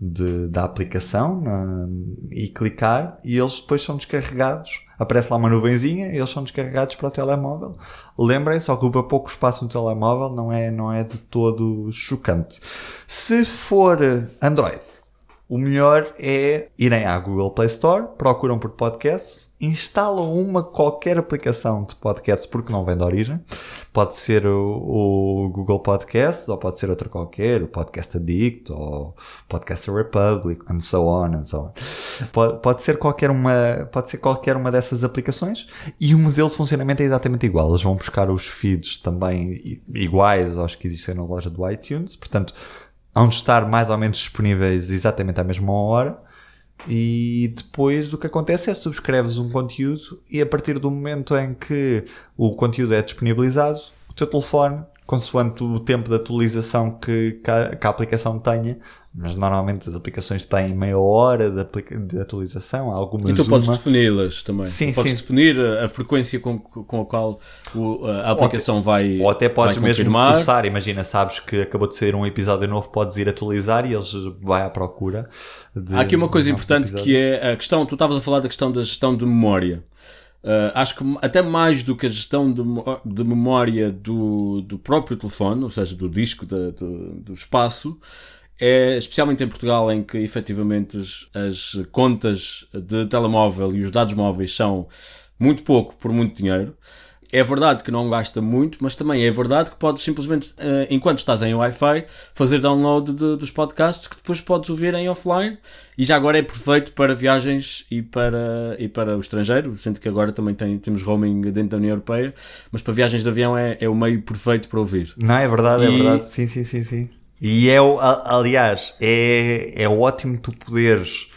de- da aplicação na- e clicar e eles depois são descarregados. Aparece lá uma nuvenzinha e eles são descarregados para o telemóvel. Lembrem-se, ocupa pouco espaço no telemóvel, não é, não é de todo chocante. Se for Android, o melhor é irem à Google Play Store, procuram por podcasts, instalam uma qualquer aplicação de podcasts porque não vem da origem. Pode ser o, o Google Podcasts ou pode ser outra qualquer, o Podcast Addict ou Podcaster Republic, and so on, and so on. Pode, pode ser qualquer uma, pode ser qualquer uma dessas aplicações e o modelo de funcionamento é exatamente igual. Eles vão buscar os feeds também iguais aos que existem na loja do iTunes, portanto, hão de estar mais ou menos disponíveis exatamente à mesma hora. E depois o que acontece é subscreves um conteúdo e a partir do momento em que o conteúdo é disponibilizado, o teu telefone, consoante o tempo de atualização que, que, a, que a aplicação tenha, mas normalmente as aplicações têm meia hora de, de atualização, algumas E tu podes uma. defini-las também. Sim, tu podes sim. definir a, a frequência com, com a qual o- a aplicação vai Ou até podes mesmo confirmar. forçar, imagina, sabes que acabou de sair um episódio novo, podes ir atualizar e eles vai à procura. De Há aqui uma coisa importante episódios. que é a questão, tu estavas a falar da questão da gestão de memória. Uh, acho que até mais do que a gestão de, de memória do, do próprio telefone, ou seja, do disco, da- do, do espaço, é especialmente em Portugal em que efetivamente as, as contas de telemóvel e os dados móveis são muito pouco por muito dinheiro. É verdade que não gasta muito, mas também é verdade que podes simplesmente, eh, enquanto estás em Wi-Fi, fazer download de- dos podcasts que depois podes ouvir em offline. E já agora é perfeito para viagens e para, e para o estrangeiro, sendo que agora também tem, temos roaming dentro da União Europeia, mas para viagens de avião é, é o meio perfeito para ouvir. Não, é verdade, é E- verdade. Sim, sim, sim, sim. E é, aliás, é, é ótimo tu poderes.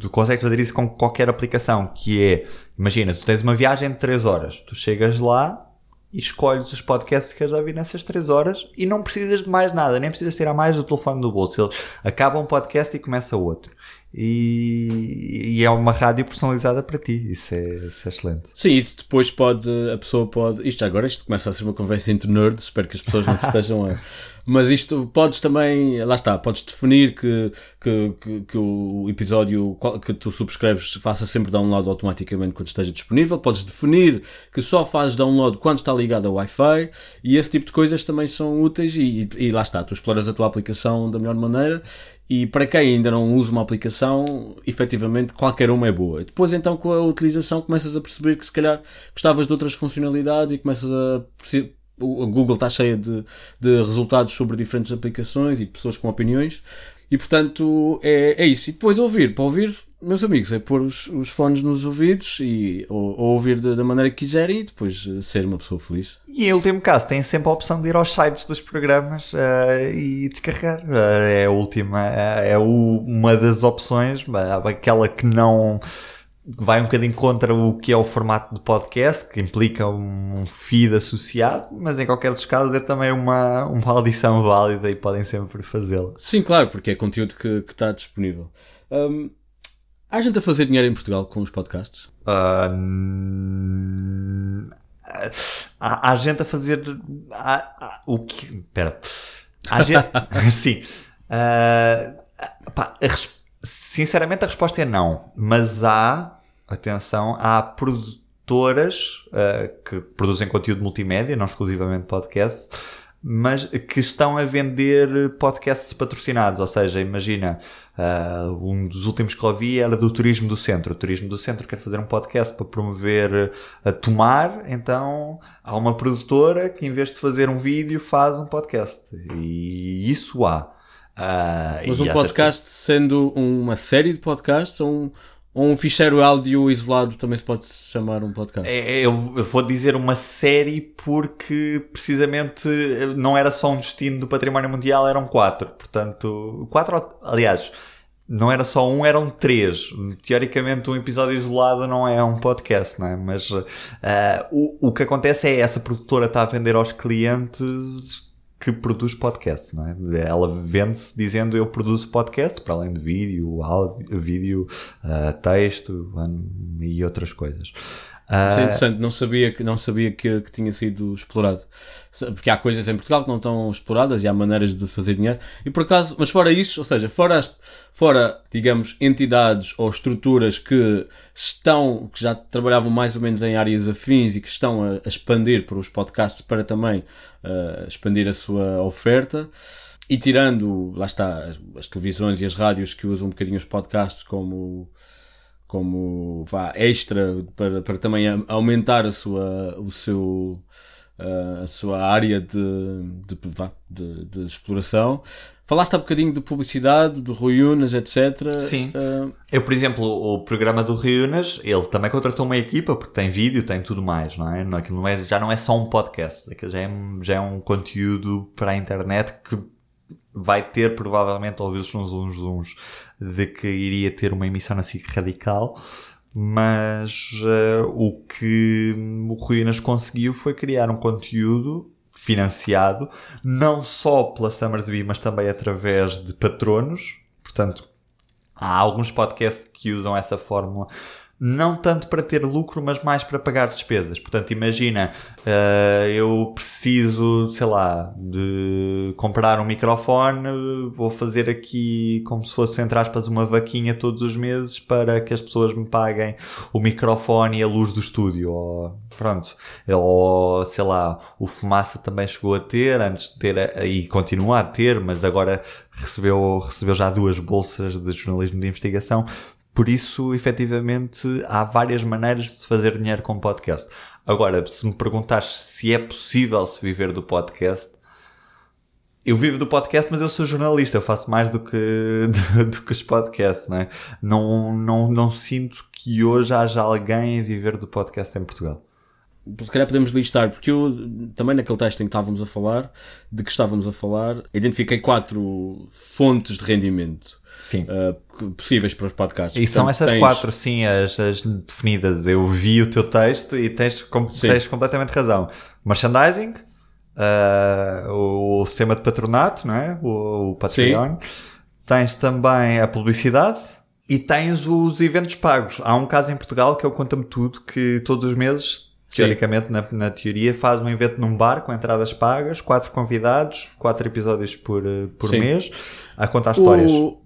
Tu consegues fazer isso com qualquer aplicação, que é, imagina, tu tens uma viagem de 3 horas, tu chegas lá e escolhes os podcasts que queres ouvir nessas 3 horas e não precisas de mais nada, nem precisas tirar mais do telefone do bolso. Ele acaba um podcast e começa outro. E, e é uma rádio personalizada para ti, isso é, isso é excelente. Sim, isso depois pode, a pessoa pode. Isto agora isto começa a ser uma conversa entre nerds, espero que as pessoas não se estejam a. Mas isto podes também, lá está, podes definir que, que, que, que o episódio que tu subscreves faça sempre download automaticamente quando esteja disponível. Podes definir que só fazes download quando está ligado ao Wi-Fi e esse tipo de coisas também são úteis. E, e, e lá está, tu exploras a tua aplicação da melhor maneira. E para quem ainda não usa uma aplicação, efetivamente qualquer uma é boa. Depois, então, com a utilização, começas a perceber que se calhar gostavas de outras funcionalidades e começas a. o- Google está cheia de, de resultados sobre diferentes aplicações e de pessoas com opiniões. E portanto, é, é isso. E depois ouvir. Para ouvir, meus amigos, é pôr os, os fones nos ouvidos e ou, ou ouvir da, da, maneira que quiserem e depois uh, ser uma pessoa feliz. E em último caso, têm sempre a opção de ir aos sites dos programas uh, e descarregar. Uh, é a última, é o, uma das opções, aquela que não vai um bocadinho contra o que é o formato de podcast, que implica um feed associado, mas em qualquer dos casos é também uma, uma audição válida e podem sempre fazê-la. Sim, claro, porque é conteúdo que, que está disponível. Um, há gente a fazer dinheiro em Portugal com os podcasts? Uh, há, há, gente a fazer. Há, há, o que. Espera. Há gente. sim. Uh, pá, a, sinceramente a resposta é não. Mas há atenção, há produtoras uh, que produzem conteúdo multimédia, não exclusivamente podcast, mas que estão a vender podcasts patrocinados. Ou seja, imagina, uh, um dos últimos que ouvi era do Turismo do Centro. O Turismo do Centro quer fazer um podcast para promover a tomar, então há uma produtora que, em vez de fazer um vídeo, faz um podcast. E isso há. Uh, mas um podcast sendo uma série de podcasts ou um ou um ficheiro áudio isolado também se pode chamar um podcast? É, eu vou dizer uma série porque precisamente não era só um destino do património mundial, eram quatro. Portanto, quatro, aliás, não era só um, eram três. Teoricamente, um episódio isolado não é um podcast, não é? Mas uh, o, o que acontece é essa produtora está a vender aos clientes que produz podcast, não é? Ela vende-se dizendo eu produzo podcast, para além de vídeo, áudio, vídeo, uh, texto e outras coisas. Isso é interessante, não sabia, que, não sabia que, que tinha sido explorado. Porque há coisas em Portugal que não estão exploradas e há maneiras de fazer dinheiro. E por acaso, mas fora isso, ou seja, fora, fora digamos, entidades ou estruturas que estão, que já trabalhavam mais ou menos em áreas afins e que estão a, a expandir para os podcasts para também uh, expandir a sua oferta. E tirando, lá está, as, as televisões e as rádios que usam um bocadinho os podcasts como como vá, extra para, para também aumentar a sua, o seu, a sua área de, de, vá, de, de exploração. Falaste há bocadinho de publicidade, do Rui Unas, etc. Sim. Uh... Eu, por exemplo, o programa do Rui Unas, ele também contratou uma equipa, porque tem vídeo, tem tudo mais, não é? Aquilo não é já não é só um podcast, aquilo já é, já é um conteúdo para a internet que vai ter provavelmente ouvir os uns uns uns de que iria ter uma emissão na radical, mas uh, o que o Ruínas conseguiu foi criar um conteúdo financiado não só pela Summersby, mas também através de patronos. Portanto, há alguns podcasts que usam essa fórmula não tanto para ter lucro, mas mais para pagar despesas. Portanto, imagina, uh, eu preciso, sei lá, de comprar um microfone, vou fazer aqui como se fosse, entre aspas, uma vaquinha todos os meses para que as pessoas me paguem o microfone e a luz do estúdio. Ou, pronto. Ou, sei lá, o Fumaça também chegou a ter, antes de ter, e continua a ter, mas agora recebeu, recebeu já duas bolsas de jornalismo de investigação por isso, efetivamente, há várias maneiras de se fazer dinheiro com podcast. Agora, se me perguntares se é possível se viver do podcast, eu vivo do podcast, mas eu sou jornalista, eu faço mais do que, do, do que os podcasts, não é? Não, não, não sinto que hoje haja alguém a viver do podcast em Portugal se calhar podemos listar, porque eu também naquele texto em que estávamos a falar, de que estávamos a falar, identifiquei quatro fontes de rendimento uh, possíveis para os podcasts. E Portanto, são essas tens... quatro, sim, as, as, definidas. Eu vi o teu texto e tens, com, tens completamente razão. Merchandising, uh, o, o, sistema de patronato, não é? o, o Patreon. Sim. Tens também a publicidade. E tens os eventos pagos. Há um caso em Portugal que é o Conta-me Tudo, que todos os meses teoricamente, na, na, teoria, faz um evento num bar com entradas pagas, quatro convidados, quatro episódios por, eh, por mês, a contar histórias. O,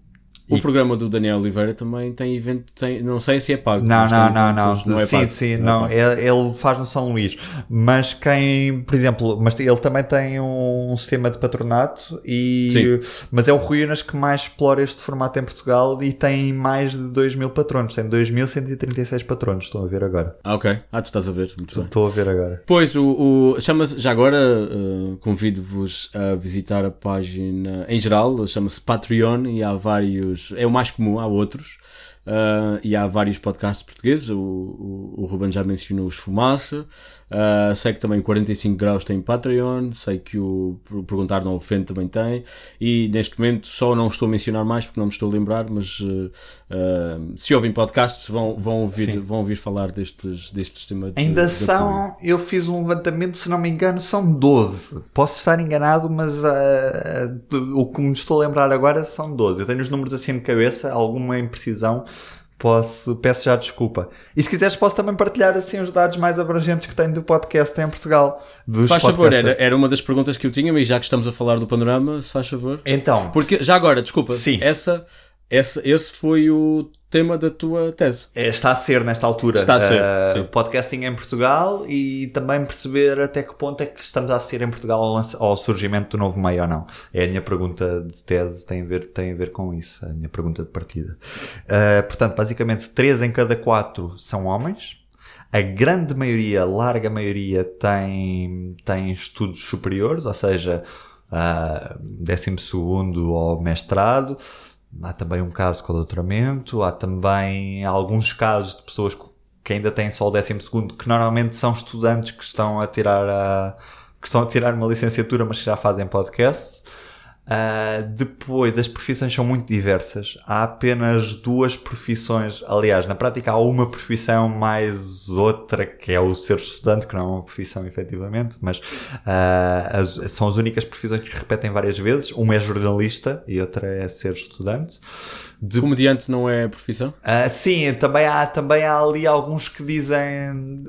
o e... programa do Daniel Oliveira também tem evento, tem, não sei se é pago. Não, não, não, não, não. É sim, pago, sim, não. É não. Ele faz no São Luís. Mas quem, por exemplo, mas ele também tem um sistema de patronato e, sim. mas é o Ruínas que mais explora este formato em Portugal e tem mais de 2 mil patronos. Tem 2.136 patronos, estão a ver agora. Ah, ok. Ah, tu estás a ver. Estou a ver agora. Pois, o, o chama-se, já agora, uh, convido-vos a visitar a página em geral, chama-se Patreon e há vários é o mais comum, há outros. Uh, e há vários podcasts portugueses, o, o, o Ruben já mencionou os Fumaça, uh, sei que também o 45 Graus tem Patreon, sei que o Perguntar Não Ofende também tem, e neste momento só não estou a mencionar mais porque não me estou a lembrar, mas uh, se ouvem podcasts vão, vão, ouvir, vão ouvir falar destes, destes temas. Ainda de, são, eu fiz um levantamento, se não me engano, são 12. Posso estar enganado, mas o que me estou a lembrar agora são 12. Eu tenho os números assim de cabeça, alguma imprecisão posso, peço já desculpa. E se quiseres posso também partilhar assim os dados mais abrangentes que tenho do podcast em Portugal. Dos faz favor, era, era uma das perguntas que eu tinha, mas já que estamos a falar do panorama, se faz favor. Então. Porque, já agora, desculpa, sim. essa, essa, esse foi o tema da tua tese. É, está a ser nesta altura. Está a ser. Uh, podcasting em Portugal e também perceber até que ponto é que estamos a ser em Portugal ao, ao, surgimento do novo meio ou não. É a minha pergunta de tese, tem a ver, tem a ver com isso, a minha pergunta de partida. Uh, portanto, basicamente, 3 em cada 4 são homens. A grande maioria, larga maioria, tem, tem estudos superiores, ou seja, uh, 12 ou mestrado Há também um caso com doutoramento, há também alguns casos de pessoas que ainda têm só o décimo segundo, que normalmente são estudantes que estão a tirar a, que estão a tirar uma licenciatura, mas que já fazem podcast. Uh, depois, as profissões são muito diversas. Há apenas duas profissões. Aliás, na prática, há uma profissão mais outra, que é o ser estudante, que não é uma profissão efetivamente, mas uh, as, são as únicas profissões que repetem várias vezes. Uma é jornalista e outra é ser estudante. De... Comediante não é profissão? Uh, sim, também há, também há ali alguns que dizem.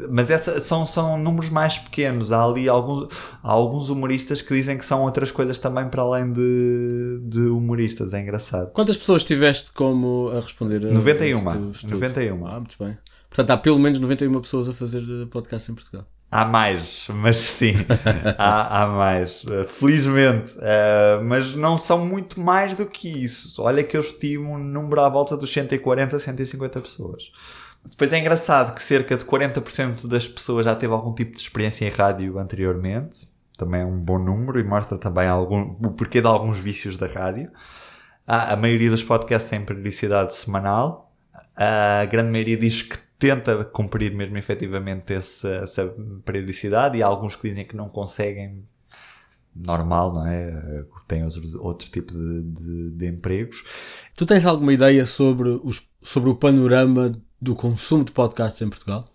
Mas essa, são, são números mais pequenos. Há ali alguns, há alguns humoristas que dizem que são outras coisas também para além de, de humoristas. É engraçado. Quantas pessoas tiveste como a responder? A 91. 91. Ah, muito bem. Portanto, há pelo menos 91 pessoas a fazer podcast em Portugal. Há mais, mas sim, há, há, mais, felizmente, uh, mas não são muito mais do que isso. Olha que eu estimo um número à volta dos 140, 150 pessoas. Depois é engraçado que cerca de 40% das pessoas já teve algum tipo de experiência em rádio anteriormente, também é um bom número e mostra também algum, o porquê de alguns vícios da rádio. a maioria dos podcasts tem periodicidade semanal, a grande maioria diz que tenta cumprir mesmo efetivamente essa, essa periodicidade e há alguns que dizem que não conseguem normal, não é? Tem outros, outro tipo de, de, de, empregos. Tu tens alguma ideia sobre, os, sobre o panorama do consumo de podcasts em Portugal?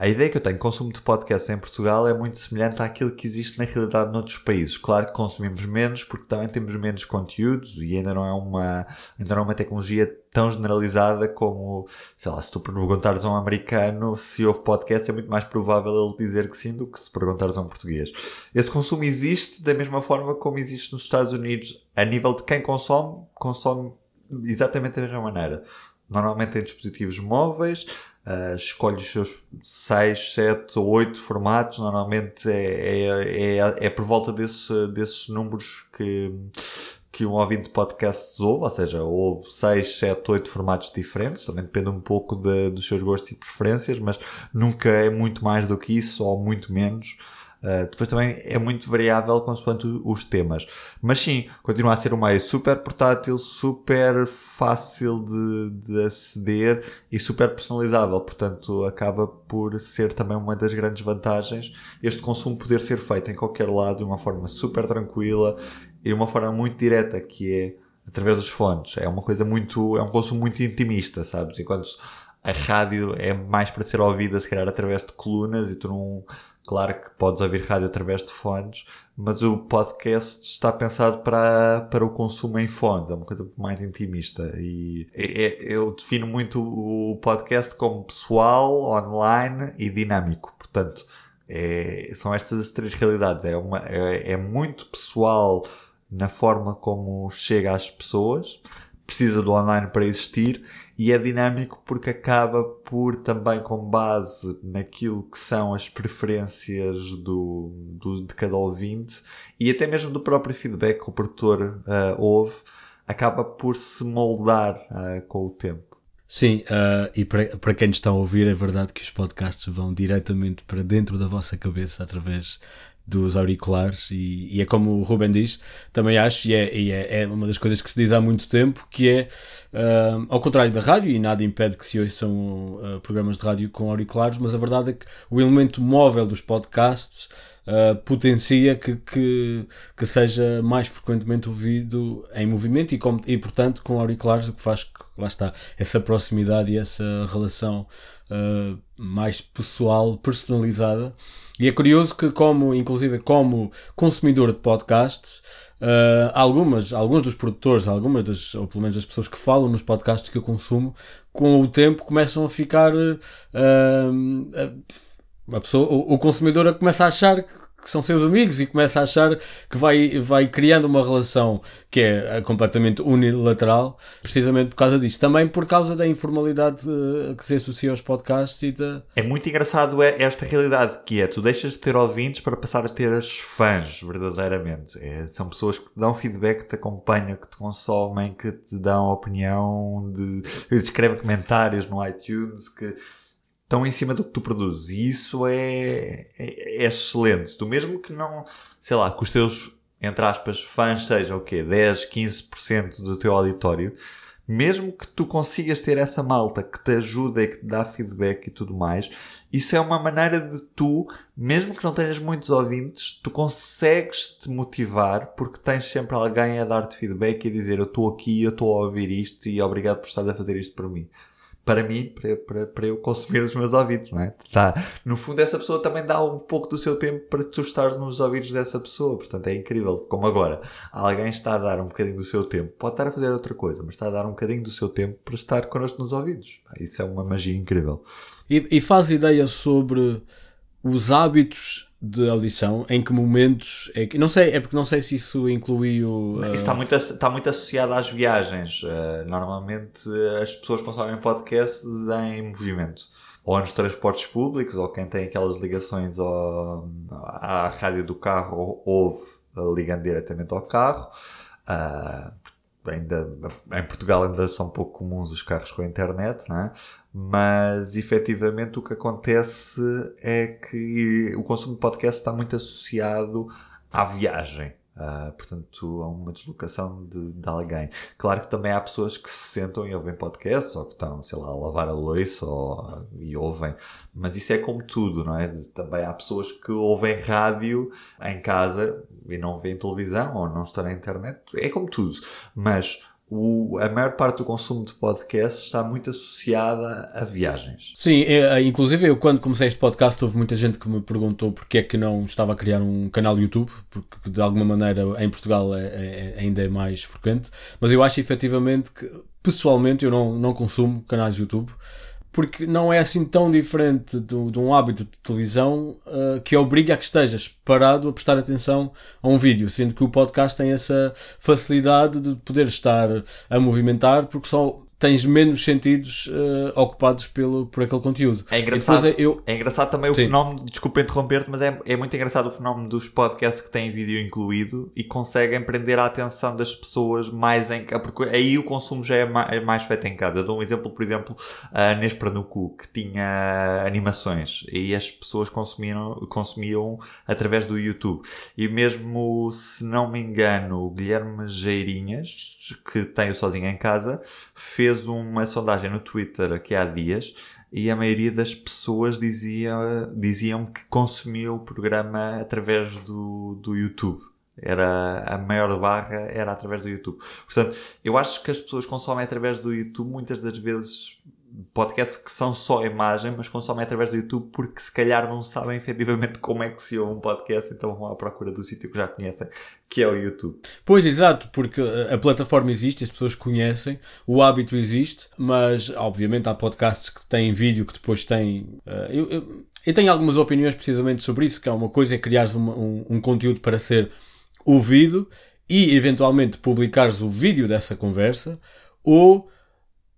A ideia que eu tenho de consumo de podcasts em Portugal é muito semelhante àquilo que existe na realidade noutros países. Claro que consumimos menos porque também temos menos conteúdos e ainda não é uma, ainda não é uma tecnologia tão generalizada como, sei lá, se tu perguntares a um americano se houve podcast, é muito mais provável ele dizer que sim do que se perguntares a um português. Esse consumo existe da mesma forma como existe nos Estados Unidos, a nível de quem consome, consome exatamente da mesma maneira. Normalmente em dispositivos móveis, Uh, escolhe os seus 6, 7 ou 8 formatos, normalmente é, é, é, é por volta desse, desses números que, que um ouvinte de podcasts ouve, ou seja, ouve 6, 7, 8 formatos diferentes, também depende um pouco de, dos seus gostos e preferências, mas nunca é muito mais do que isso ou muito menos. Uh, depois também é muito variável consoante os temas. Mas sim, continua a ser um meio super portátil, super fácil de, de aceder e super personalizável. Portanto, acaba por ser também uma das grandes vantagens este consumo poder ser feito em qualquer lado de uma forma super tranquila e uma forma muito direta, que é através dos fones. É uma coisa muito, é um consumo muito intimista, sabes? Enquanto a rádio é mais para ser ouvida, se calhar, através de colunas e tu não, Claro que podes ouvir rádio através de fones, mas o podcast está pensado para, para o consumo em fones, é uma coisa mais intimista. E é, é, eu defino muito o podcast como pessoal, online e dinâmico. Portanto, é, são estas as três realidades. É, uma, é, é muito pessoal na forma como chega às pessoas, precisa do online para existir e é dinâmico porque acaba por também com base naquilo que são as preferências do, do de cada ouvinte e até mesmo do próprio feedback que o produtor uh, ouve, acaba por se moldar uh, com o tempo. Sim, uh, e para, para quem está a ouvir, é verdade que os podcasts vão diretamente para dentro da vossa cabeça através dos auriculares e, e, é como o Ruben diz, também acho, e, é, e é, é, uma das coisas que se diz há muito tempo, que é, uh, ao contrário da rádio, e nada impede que se ouçam uh, programas de rádio com auriculares, mas a verdade é que o elemento móvel dos podcasts uh, potencia que, que, que, seja mais frequentemente ouvido em movimento e, com, e, portanto, com auriculares, o que faz que, lá está, essa proximidade e essa relação mais pessoal, personalizada, e é curioso que, como, inclusive, como consumidor de podcasts, uh, algumas, alguns dos produtores, algumas das, ou pelo menos as pessoas que falam nos podcasts que eu consumo, com o tempo começam a ficar. Uh, a pessoa, o, o consumidor começa a achar que que são seus amigos e começa a achar que vai, vai criando uma relação que é completamente unilateral, precisamente por causa disso. Também por causa da informalidade uh, que se associa aos podcasts e da. É muito engraçado é esta realidade que é tu deixas de ter ouvintes para passar a ter as fãs, verdadeiramente. É, são pessoas que te dão feedback, que te acompanham, que te consomem, que te dão opinião, de, escrevem comentários no iTunes, que estão em cima do que tu produzes. E isso é, é, é, excelente. Do mesmo que não, sei lá, que os teus, entre aspas, fãs sejam o quê? 10, 15% do teu auditório. Mesmo que tu consigas ter essa malta que te ajuda e que te dá feedback e tudo mais, isso é uma maneira de tu, mesmo que não tenhas muitos ouvintes, tu consegues te motivar porque tens sempre alguém a dar-te feedback e a dizer eu estou aqui, eu estou a ouvir isto e obrigado por estar a fazer isto por mim para mim, para, para, para eu consumir os meus ouvidos, não é? Tá. No fundo, essa pessoa também dá um pouco do seu tempo para tu estar nos ouvidos dessa pessoa. Portanto, é incrível. Como agora, alguém está a dar um bocadinho do seu tempo. Pode estar a fazer outra coisa, mas está a dar um bocadinho do seu tempo para estar connosco nos ouvidos. Isso é uma magia incrível. E, e faz ideia sobre os hábitos de audição, em que momentos é que não sei, é porque não sei se isso inclui o. Uh... Isso está muito, está muito associado às viagens. Uh, normalmente as pessoas consomem podcasts em movimento. Ou nos transportes públicos, ou quem tem aquelas ligações ao, à rádio do carro ouve ligando diretamente ao carro. Uh, ainda, em Portugal ainda são pouco comuns os carros com internet, não é? mas efetivamente o que acontece é que o consumo de podcast está muito associado à viagem. Uh, portanto, a uma deslocação de, de, alguém. Claro que também há pessoas que se sentam e ouvem podcasts, ou que estão, sei lá, a lavar a louça ou, e ouvem, mas isso é como tudo, não é? Também há pessoas que ouvem rádio em casa e não veem televisão ou não estão na internet, é como tudo, mas o, a maior parte do consumo de podcasts está muito associada a viagens. Sim, é, inclusive eu quando comecei este podcast houve muita gente que me perguntou porque é que não estava a criar um canal YouTube, porque de alguma maneira em Portugal é, é, é ainda é mais frequente, mas eu acho efetivamente que pessoalmente eu não, não consumo canais YouTube porque não é assim tão diferente do, de um hábito de televisão uh, que obriga a que estejas parado a prestar atenção a um vídeo, sendo que o podcast tem essa facilidade de poder estar a movimentar, porque só tens menos sentidos uh, ocupados pelo, por aquele conteúdo. É engraçado, é, eu... é engraçado também o Sim. fenómeno, desculpa interromper-te, mas é, é muito engraçado o fenómeno dos podcasts que têm vídeo incluído e conseguem prender a atenção das pessoas mais em casa, porque aí o consumo já é mais, é mais feito em casa. Eu dou um exemplo, por exemplo, a Cu, que tinha animações e as pessoas consumiam, consumiam através do YouTube. E mesmo, se não me engano, o Guilherme Geirinhas, que tem o Sozinho em Casa, fez uma sondagem no Twitter aqui há dias e a maioria das pessoas dizia, diziam que consumia o programa através do, do YouTube. Era a maior barra era através do YouTube. Portanto, eu acho que as pessoas consomem através do YouTube muitas das vezes podcasts que são só imagem, mas consomem através do YouTube porque se calhar não sabem efetivamente como é que se ouve um podcast, então vão à procura do sítio que já conhecem, que é o YouTube. Pois, exato, porque a plataforma existe, as pessoas conhecem, o hábito existe, mas obviamente há podcasts que têm vídeo que depois têm. Uh, eu, eu, eu, tenho algumas opiniões precisamente sobre isso, que é uma coisa é criares uma, um, um conteúdo para ser ouvido e eventualmente publicares o vídeo dessa conversa, ou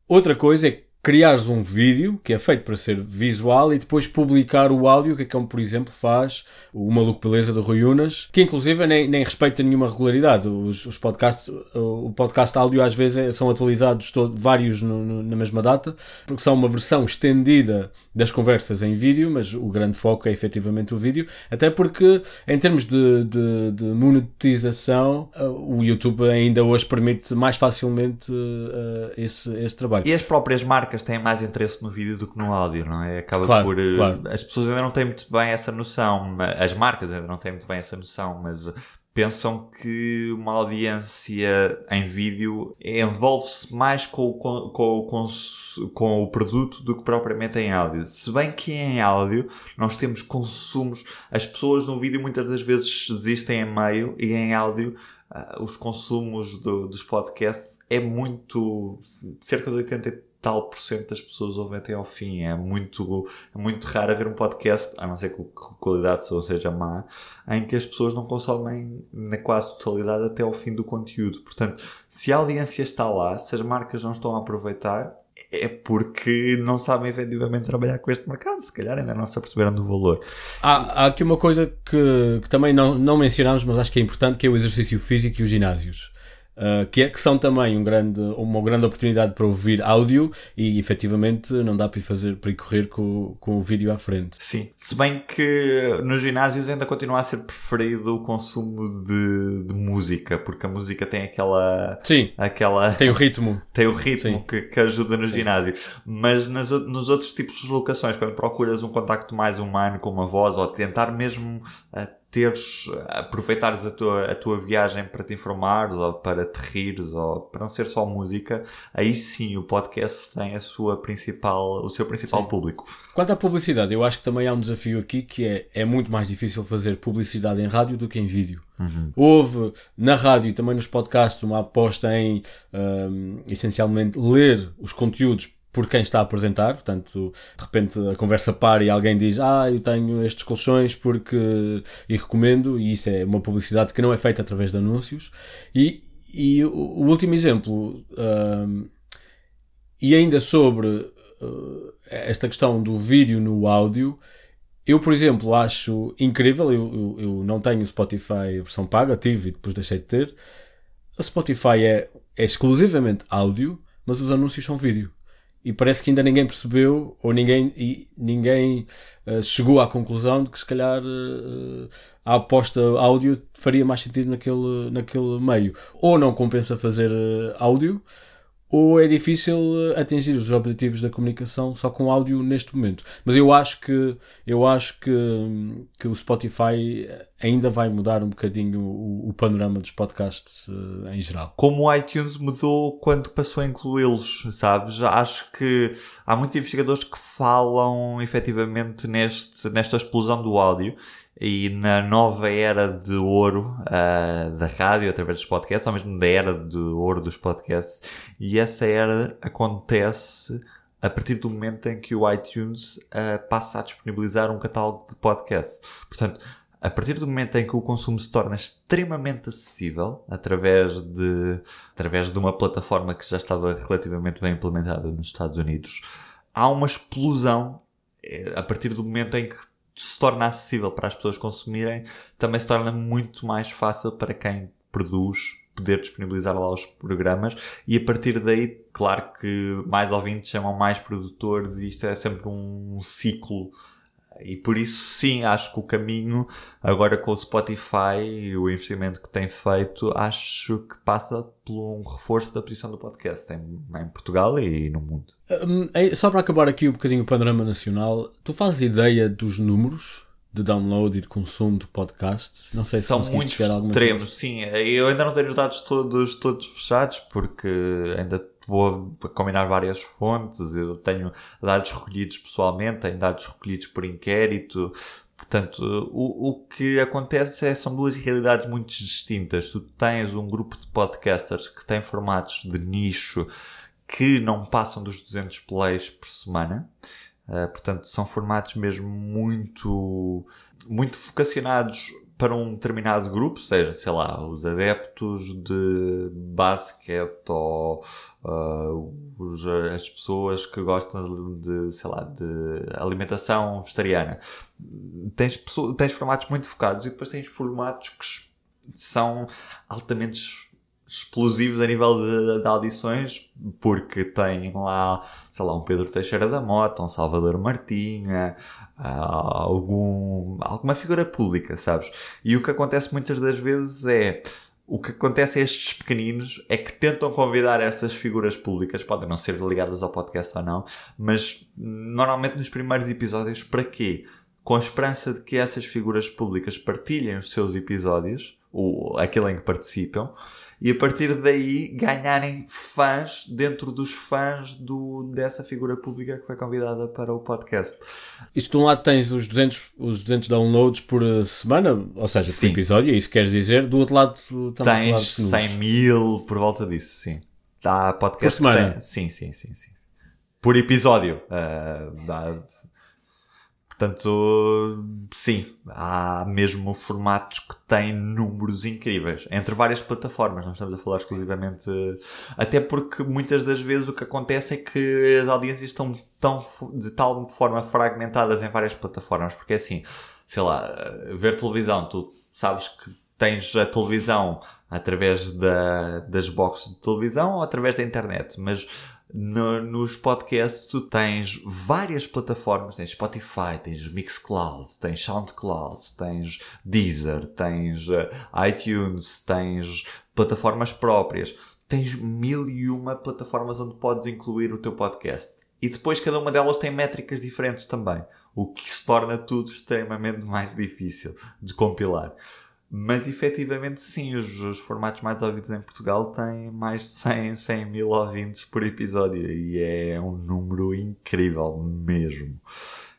outra coisa é criares um vídeo que é feito para ser visual e depois publicar o áudio, que é como, por exemplo, faz o Maluco Beleza do Rui Unas, que inclusive nem, nem respeita nenhuma regularidade. Os, os podcasts, o podcast áudio às vezes é, são atualizados todo, vários no, no, na mesma data, porque são uma versão estendida das conversas em vídeo, mas o grande foco é efetivamente o vídeo, até porque em termos de, de, de monetização, uh, o YouTube ainda hoje permite mais facilmente uh, esse, esse trabalho. E as próprias marcas têm mais interesse no vídeo do que no áudio, não é? Acaba Claro, por. uh, claro. As pessoas ainda não têm muito bem essa noção, as marcas ainda não têm muito bem essa noção, mas pensam que uma audiência em vídeo envolve-se mais com o, com, cons- com o produto do que propriamente em áudio. Se bem que em áudio nós temos consumos, as pessoas no vídeo muitas das vezes desistem em meio e em áudio ah, os consumos do- dos podcasts é muito cerca de 80 e tal por cento das pessoas ouvem até ao fim é muito, é muito raro haver um podcast a não ser que a qualidade de som seja má em que as pessoas não consomem na quase totalidade até ao fim do conteúdo portanto, se a audiência está lá se as marcas não estão a aproveitar é porque não sabem efetivamente trabalhar com este mercado, se calhar ainda não se aperceberam do valor. Há, há aqui uma coisa que, que também não, não mencionámos, mas acho que é importante, que é o exercício físico e os ginásios. Uh, que, é, que são também um grande, uma grande oportunidade para ouvir áudio e efetivamente não dá para ir, fazer, para ir correr com, com o vídeo à frente. Sim. Se bem que nos ginásios ainda continua a ser preferido o consumo de, de música, porque a música tem aquela. Sim, aquela tem o ritmo. tem o ritmo Sim. que, que ajuda no ginásio. Mas nas, nos outros tipos de locações, quando procuras um contacto mais humano com uma voz, ou tentar mesmo ah, teres, aproveitares a tua, a tua viagem para te informares, ou para te rires, ou para não ser só música, aí sim o podcast tem a sua principal, o seu principal Sim. público. Quanto à publicidade, eu acho que também há um desafio aqui que é, é muito mais difícil fazer publicidade em rádio do que em vídeo. Houve na rádio e também nos podcasts uma aposta em hum, essencialmente ler os conteúdos por quem está a apresentar, portanto, de repente a conversa para e alguém diz ah, eu tenho estes colchões porque e recomendo, e isso é uma publicidade que não é feita através de anúncios. E, e o, último exemplo, hum, e ainda sobre uh, esta questão do vídeo no áudio, eu, por exemplo, acho incrível. Eu, eu, eu não tenho Spotify versão paga, tive e depois deixei de ter. A Spotify é, é exclusivamente áudio, mas os anúncios são vídeo. E parece que ainda ninguém percebeu, ou ninguém, e ninguém uh, chegou à conclusão de que se calhar uh, a aposta áudio faria mais sentido naquele, naquele meio. Ou não compensa fazer uh, áudio, ou é difícil eh, atingir os objetivos da comunicação só com áudio neste momento. Mas eu acho que eu acho que, que o Spotify ainda vai mudar um bocadinho o, o panorama dos podcasts eh, em geral. como o iTunes mudou quando passou a incluí-los, sabes? Acho que há muitos investigadores que falam efetivamente neste, nesta explosão do áudio e na nova era de ouro ah, da rádio através dos podcasts, ou mesmo da era de ouro dos podcasts, e essa era acontece a partir do momento em que o iTunes ah, passa a disponibilizar um catálogo de podcasts. Portanto, a partir do momento em que o consumo se torna extremamente acessível através de, através de uma plataforma que já estava relativamente bem implementada nos Estados Unidos, há uma explosão eh, a partir do momento em que se torna acessível para as pessoas consumirem, também se torna muito mais fácil para quem produz poder disponibilizar lá os programas e a partir daí, claro que mais ouvintes chamam mais produtores e isto é sempre um ciclo e por isso, sim, acho que o caminho, agora com o Spotify, o investimento que tem feito, acho que passa por um reforço da posição do podcast em, em Portugal e no mundo. Hum, é- Só para acabar aqui um bocadinho o panorama nacional, tu fazes ideia dos números de download e de consumo de podcasts? Não sei se São conseguiste muito chegar a alguma extremos, sim. Eu ainda não tenho os dados todos, todos fechados porque ainda vou combinar várias fontes. Eu tenho dados recolhidos pessoalmente, tenho dados recolhidos por inquérito. Portanto, o, o que acontece é são duas realidades muito distintas. Tu tens um grupo de podcasters que têm formatos de nicho que não passam dos 200 plays por semana. Uh, portanto, são formatos mesmo muito, muito focacionados para um determinado grupo, seja, sei lá, os adeptos de basquete ou uh, os, as pessoas que gostam de, sei lá, de alimentação vegetariana. Tens, tens formatos muito focados e depois tens formatos que são altamente explosivos a nível de, de, audições, porque tem lá, sei lá, um Pedro Teixeira da Mota, um Salvador Martinha, uh, algum, alguma figura pública, sabes? E o que acontece muitas das vezes é, o que acontece a estes pequeninos é que tentam convidar essas figuras públicas, podem não ser ligadas ao podcast ou não, mas normalmente nos primeiros episódios, para quê? Com a esperança de que essas figuras públicas partilhem os seus episódios, ou aquele em que participam, e a partir daí ganharem fãs dentro dos fãs do, dessa figura pública que foi convidada para o podcast. Isto de um lado tens os 200, os 200 downloads por eh, semana, ou seja, sim. por episódio, é isso que queres dizer. Do outro lado tens 100 mil por volta disso, sim. Há podcast por semana? Tem, sim, sim, sim, sim. Por episódio. Uh, dá, Portanto, sim, há mesmo formatos que têm números incríveis entre várias plataformas. Não estamos a falar exclusivamente. Até porque muitas das vezes o que acontece é que as audiências estão tão, de tal forma fragmentadas em várias plataformas. Porque é assim, sei lá, ver televisão, tu sabes que tens a televisão através da, das boxes de televisão ou através da internet, mas no, nos podcasts tu tens várias plataformas, tens Spotify, tens Mixcloud, tens Soundcloud, tens Deezer, tens uh, iTunes, tens plataformas próprias, tens mil e uma plataformas onde podes incluir o teu podcast. E depois cada uma delas tem métricas diferentes também, o que se torna tudo extremamente mais difícil de compilar. Mas efetivamente sim, os, os, formatos mais ouvidos em Portugal têm mais de 100, 100 mil ouvintes por episódio e é um número incrível mesmo.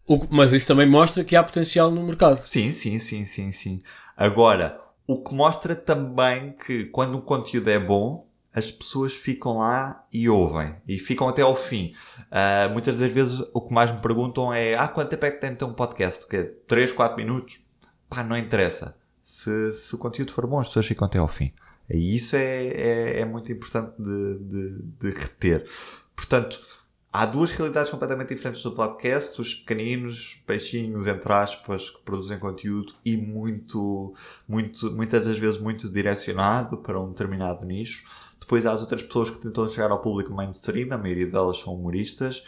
O, mas isso também mostra que há potencial no mercado. Sim, sim, sim, sim, sim. Agora, o que mostra também que quando o conteúdo é bom, as pessoas ficam lá e ouvem. E ficam até ao fim. Uh, muitas das vezes o que mais me perguntam é ah, quanto tempo é que tem de ter um podcast? Que 3, 4 minutos? Pá, não interessa se, se o conteúdo for bom, as pessoas ficam até ao fim. E isso é, é, é muito importante de, de, de, reter. Portanto, há duas realidades completamente diferentes do podcast: os pequeninos, peixinhos, entre aspas, que produzem conteúdo e muito, muito, muitas das vezes muito direcionado para um determinado nicho. Depois há as outras pessoas que tentam chegar ao público mainstream, a maioria delas são humoristas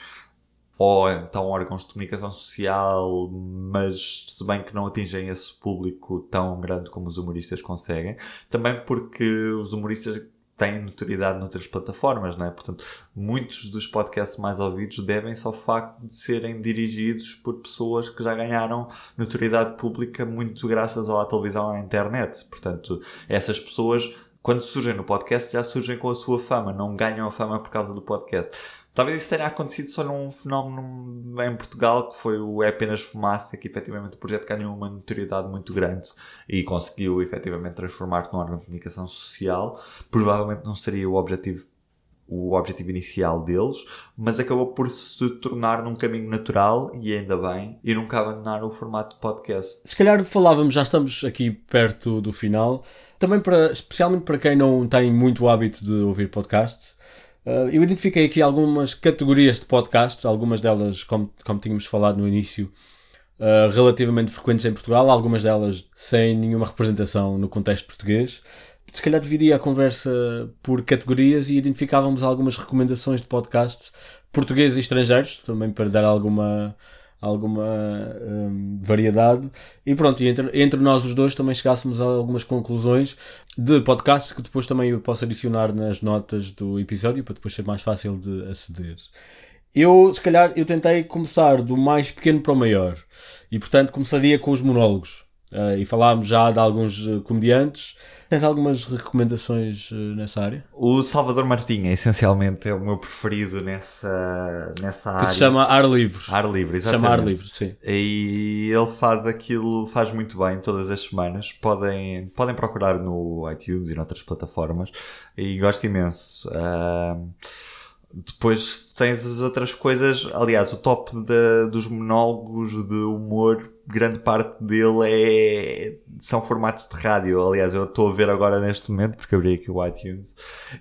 ou então órgãos de comunicação social, mas se bem que não atingem esse público tão grande como os humoristas conseguem, também porque os humoristas têm notoriedade noutras plataformas, não é? Portanto, muitos dos podcasts mais ouvidos devem-se ao facto de serem dirigidos por pessoas que já ganharam notoriedade pública muito graças à televisão e à internet. Portanto, essas pessoas, quando surgem no podcast, já surgem com a sua fama, não ganham a fama por causa do podcast. Talvez isso tenha acontecido só num fenómeno em Portugal, que foi o É Apenas Fumaça, que efetivamente o projeto ganhou uma notoriedade muito grande e conseguiu efetivamente transformar-se num órgão de comunicação social. Provavelmente não seria o objetivo o objetivo inicial deles, mas acabou por se tornar num caminho natural, e ainda bem, e nunca abandonar o formato de podcast. Se calhar falávamos, já estamos aqui perto do final, também para, especialmente para quem não tem muito hábito de ouvir podcasts, Uh, eu identifiquei aqui algumas categorias de podcasts, algumas delas, como, como tínhamos falado no início, uh, relativamente frequentes em Portugal, algumas delas sem nenhuma representação no contexto português. Se calhar dividia a conversa por categorias e identificávamos algumas recomendações de podcasts portugueses e estrangeiros, também para dar alguma alguma hum, variedade. E pronto, e entre, entre nós os dois também chegássemos a algumas conclusões de podcasts que depois também eu posso adicionar nas notas do episódio para depois ser mais fácil de aceder. Eu, se calhar, eu tentei começar do mais pequeno para o maior. E, portanto, começaria com os monólogos. Uh, e falámos já de alguns uh, comediantes. Tens algumas recomendações uh, nessa área? O Salvador Martinha, essencialmente, é o meu preferido nessa, nessa que área. Que se chama Ar Livre. Ar Livre, exatamente. chama Ar Livre, sim. E ele faz aquilo, faz muito bem todas as semanas. Podem, podem procurar no iTunes e noutras plataformas. E gosto imenso. depois tens as outras coisas. Aliás, o top de, dos monólogos de humor grande parte dele é, são formatos de rádio. Aliás, eu estou a ver agora neste momento, porque abri aqui o iTunes.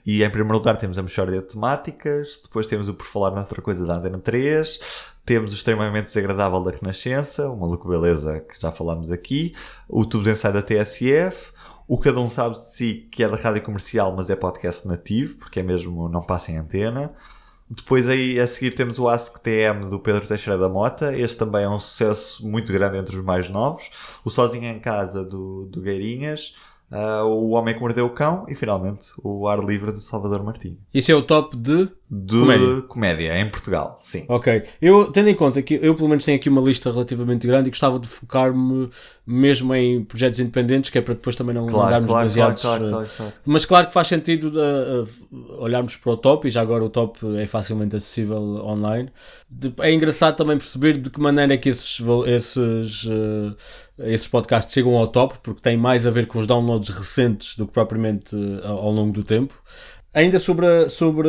E em primeiro lugar temos a Mexória de Temáticas, depois temos o Por Falar Noutra Coisa da Antena 3, temos o Extremamente Desagradável da Renascença, uma louco beleza que já falámos aqui, o Tubo de Ensaio da TSF, o Cada Um Sabe de Si, que é da rádio comercial, mas é podcast nativo, porque é mesmo não passa em antena. Depois aí a seguir temos o Ask TM do Pedro Teixeira da Mota. Este também é um sucesso muito grande entre os mais novos. O Sozinho em Casa do, do Gueirinhas. Uh, o Homem que Mordeu o Cão e finalmente o Ar Livre do Salvador Martinho. Isso é o top de de comédia. comédia. em Portugal, sim. Ok. Eu, tendo em conta que eu pelo menos tenho aqui uma lista relativamente grande e gostava de focar-me mesmo em projetos independentes, que é para depois também não claro, andarmos claro, baseados. Claro, claro, claro, Mas claro que faz sentido uh, uh, olharmos para o top, e já agora o top é facilmente acessível online. De, é engraçado também perceber de que maneira é que esses, esses, uh, esses podcasts chegam ao top, porque tem mais a ver com os downloads recentes do que propriamente ao longo do tempo. Ainda sobre, sobre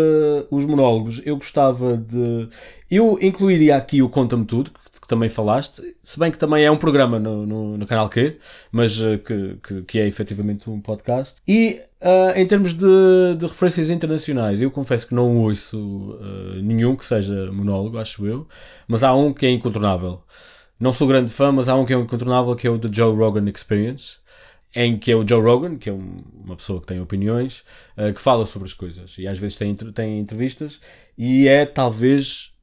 os monólogos, eu gostava de. Eu incluiria aqui o Conta-me Tudo, que, que, também falaste, se bem que também é um programa no, no, no canal Q, mas uh, que, que, que, é efetivamente um podcast. E uh, em termos de, de, referências internacionais, eu confesso que não ouço uh, nenhum que seja monólogo, acho eu, mas há um que é incontornável. Não sou grande fã, mas há um que é incontornável, que é o The Joe Rogan Experience em que é o Joe Rogan, que é um, uma pessoa que tem opiniões, uh, que fala sobre as coisas. E às vezes tem, tem entrevistas. E é talvez,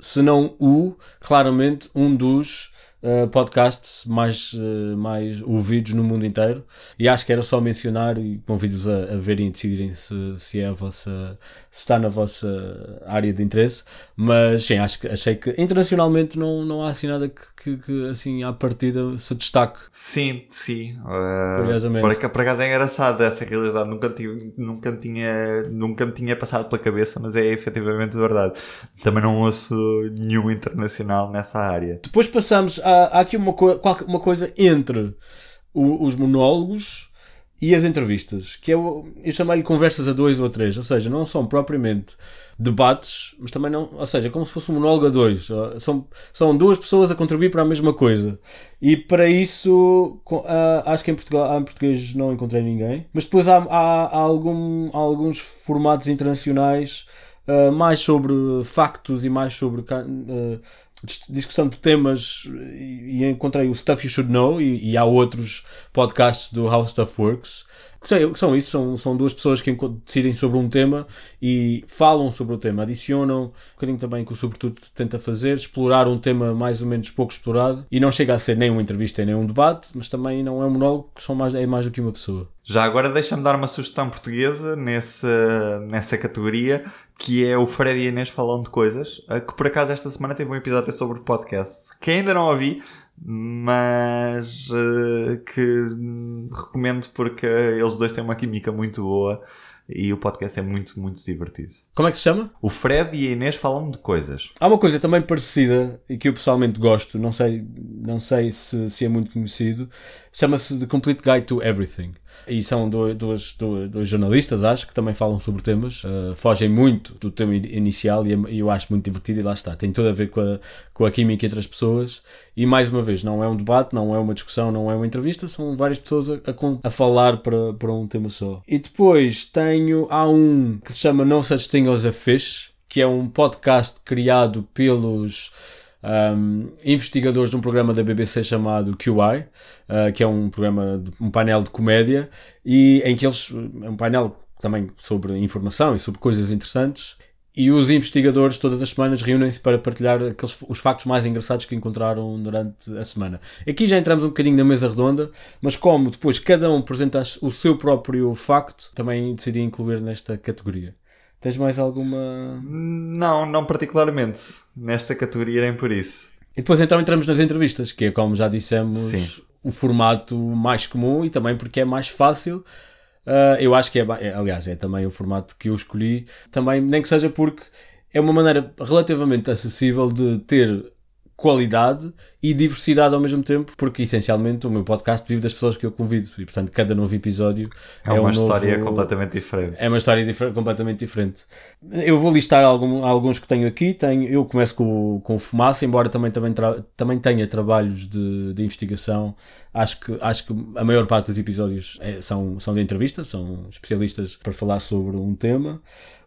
se não o, claramente um dos uh, podcasts mais, uh, mais ouvidos no mundo inteiro. E acho que era só mencionar e convido-vos a, a verem e decidirem se, se, é a vossa, se está na vossa área de interesse. Mas sim, acho que, achei que internacionalmente não, não há assim nada que, que, que assim à partida se destaque. Sim, sim. Uh, Curiosamente. Por, por acaso é engraçado essa realidade. Nunca, tive, nunca, tinha, nunca me tinha passado pela cabeça, mas é efetivamente verdade. Também não ouço nenhum internacional nessa área. Depois passamos a há, aqui uma, co uma coisa entre o, os monólogos e as entrevistas, que eu, eu chamei-lhe conversas a dois ou a três, ou seja, não são propriamente debates, mas também não, ou seja, é como se fosse um monólogo a dois, são, são duas pessoas a contribuir para a mesma coisa. E para isso, uh, acho que em, Portugal, em português não encontrei ninguém, mas depois há, há, há, algum, há alguns formatos internacionais uh, mais sobre factos e mais sobre uh, discussão de temas e, encontrei o Stuff You Should Know e, e há outros podcasts do How Stuff Works que são isso, são, são duas pessoas que decidem sobre um tema e falam sobre o tema, adicionam um bocadinho também que o Sobretudo tenta fazer, explorar um tema mais ou menos pouco explorado e não chega a ser nem uma entrevista nem um debate, mas também não é um monólogo, que são mais, é mais do que uma pessoa. Já agora deixa-me dar uma sugestão portuguesa nessa, nessa categoria, que é o Fred e Inês falam de coisas, eh, que por acaso esta semana teve um episódio sobre podcast, que ainda não ouvi, mas uh, que recomendo porque eles dois têm uma química muito boa e o podcast é muito, muito divertido. Como é que se chama? O Fred e a Inês falam de coisas. Há uma coisa também parecida e que eu pessoalmente gosto, não sei, não sei se, se é muito conhecido, chama-se The Complete Guide to Everything. E são dois, dois, dois, jornalistas, acho, que também falam sobre temas, uh, fogem muito do tema inicial e, e, eu acho muito divertido e lá está. Tem tudo a ver com a, com a química entre as pessoas e mais uma vez, não é um debate, não é uma discussão, não é uma entrevista, são várias pessoas a, a, a falar para, para um tema só. E depois tenho, há um que se chama No Such Thing as a Fish, que é um podcast criado pelos um, investigadores de um programa da BBC chamado QI, uh, que é um programa, de, um painel de comédia, e em que eles, é um painel também sobre informação e sobre coisas interessantes, e os investigadores todas as semanas reúnem-se para partilhar aqueles, os factos mais engraçados que encontraram durante a semana. Aqui já entramos um bocadinho na mesa redonda, mas como depois cada um apresenta o seu próprio facto, também decidi incluir nesta categoria. Tens mais alguma. Não, não particularmente. Nesta categoria nem por isso. E depois então entramos nas entrevistas, que é como já dissemos Sim. o formato mais comum e também porque é mais fácil. Uh, eu acho que é, é, aliás, é também o formato que eu escolhi, também nem que seja porque é uma maneira relativamente acessível de ter qualidade e diversidade ao mesmo tempo, porque essencialmente o meu podcast vive das pessoas que eu convido e portanto cada novo episódio é, é uma um história novo... completamente diferente. É uma história completamente diferente. Eu vou listar algum, alguns que tenho aqui. Tenho, eu começo com, com Fumaça, embora também, também, também tenha trabalhos de, de investigação. Acho que, acho que a maior parte dos episódios é, são, são de entrevista, são especialistas para falar sobre um tema.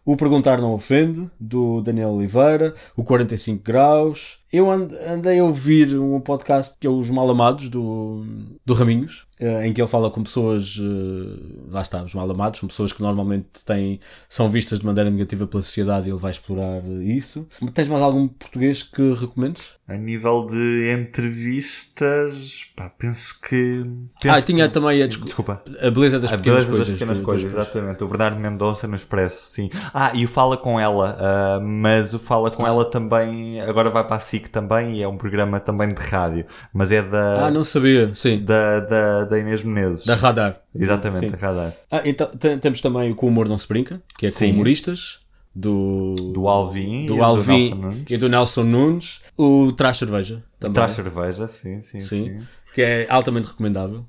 O Perguntar Não Ofende, do Daniel Oliveira, o 45 Graus. Eu andei a ouvir um podcast que é Os Malamados, do, do Raminhos, eh, em que ele fala com pessoas, eh, lá está, os malamados, são pessoas que normalmente têm, são vistas de maneira negativa pela sociedade e ele vai explorar isso. Tens mais algum português que recomendes? A nível de entrevistas, pá, penso que. Penso ah, tinha que... também a, desculpa. a beleza das a pequenas beleza coisas. Das pequenas coisas, exatamente. O Bernardo Mendonça no Expresso, sim. Ah, e o Fala com ela, uh, mas o Fala com ela também, agora vai para a SIC também e é um programa também de rádio, mas é da. Ah, não sabia, sim. Da, da, da Inês Menezes. Da Radar. Exatamente, sim. da Radar. Ah, então temos também o Com o Humor Não Se Brinca, que é com sim. humoristas do, do Alvin, do e, Alvin do e do Nelson Nunes, o Traz Cerveja também. Traz Cerveja, sim, sim, sim, sim. Que é altamente recomendável.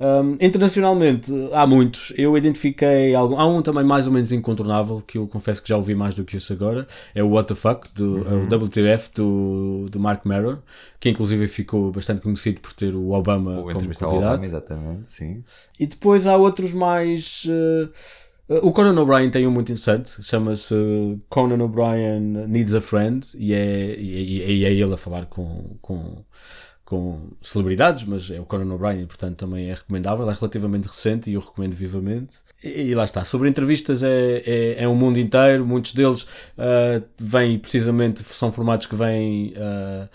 Um, internacionalmente há muitos. Eu identifiquei algum. Há um também mais ou menos incontornável que eu confesso que já ouvi mais do que isso agora. É o What the Fuck, do, uhum. o WTF do, do Mark Maron, que inclusive ficou bastante conhecido por ter o Obama o como convidado. Obama, exatamente, sim. E depois há outros mais. Uh, o Conan O'Brien tem um muito interessante, chama-se Conan O'Brien Needs a Friend, e é, e é, e é ele a falar com, com com celebridades, mas é o Conan O'Brien, portanto também é recomendável, é relativamente recente e eu recomendo vivamente. E, e lá está, sobre entrevistas é, é, é um mundo inteiro, muitos deles uh, vêm precisamente, são formatos que vêm. Uh,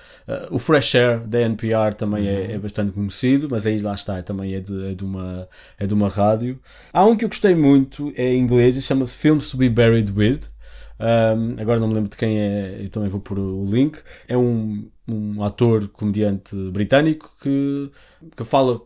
uh, o Fresh Air da NPR também é, uhum. é, é, bastante conhecido, mas aí lá está, também é de, é, de uma, é de uma rádio. Há um que eu gostei muito, é em inglês, e chama-se Films to Be Buried With. Um, agora não me lembro de quem é, e também vou pôr o link. É um, um ator comediante britânico que, que fala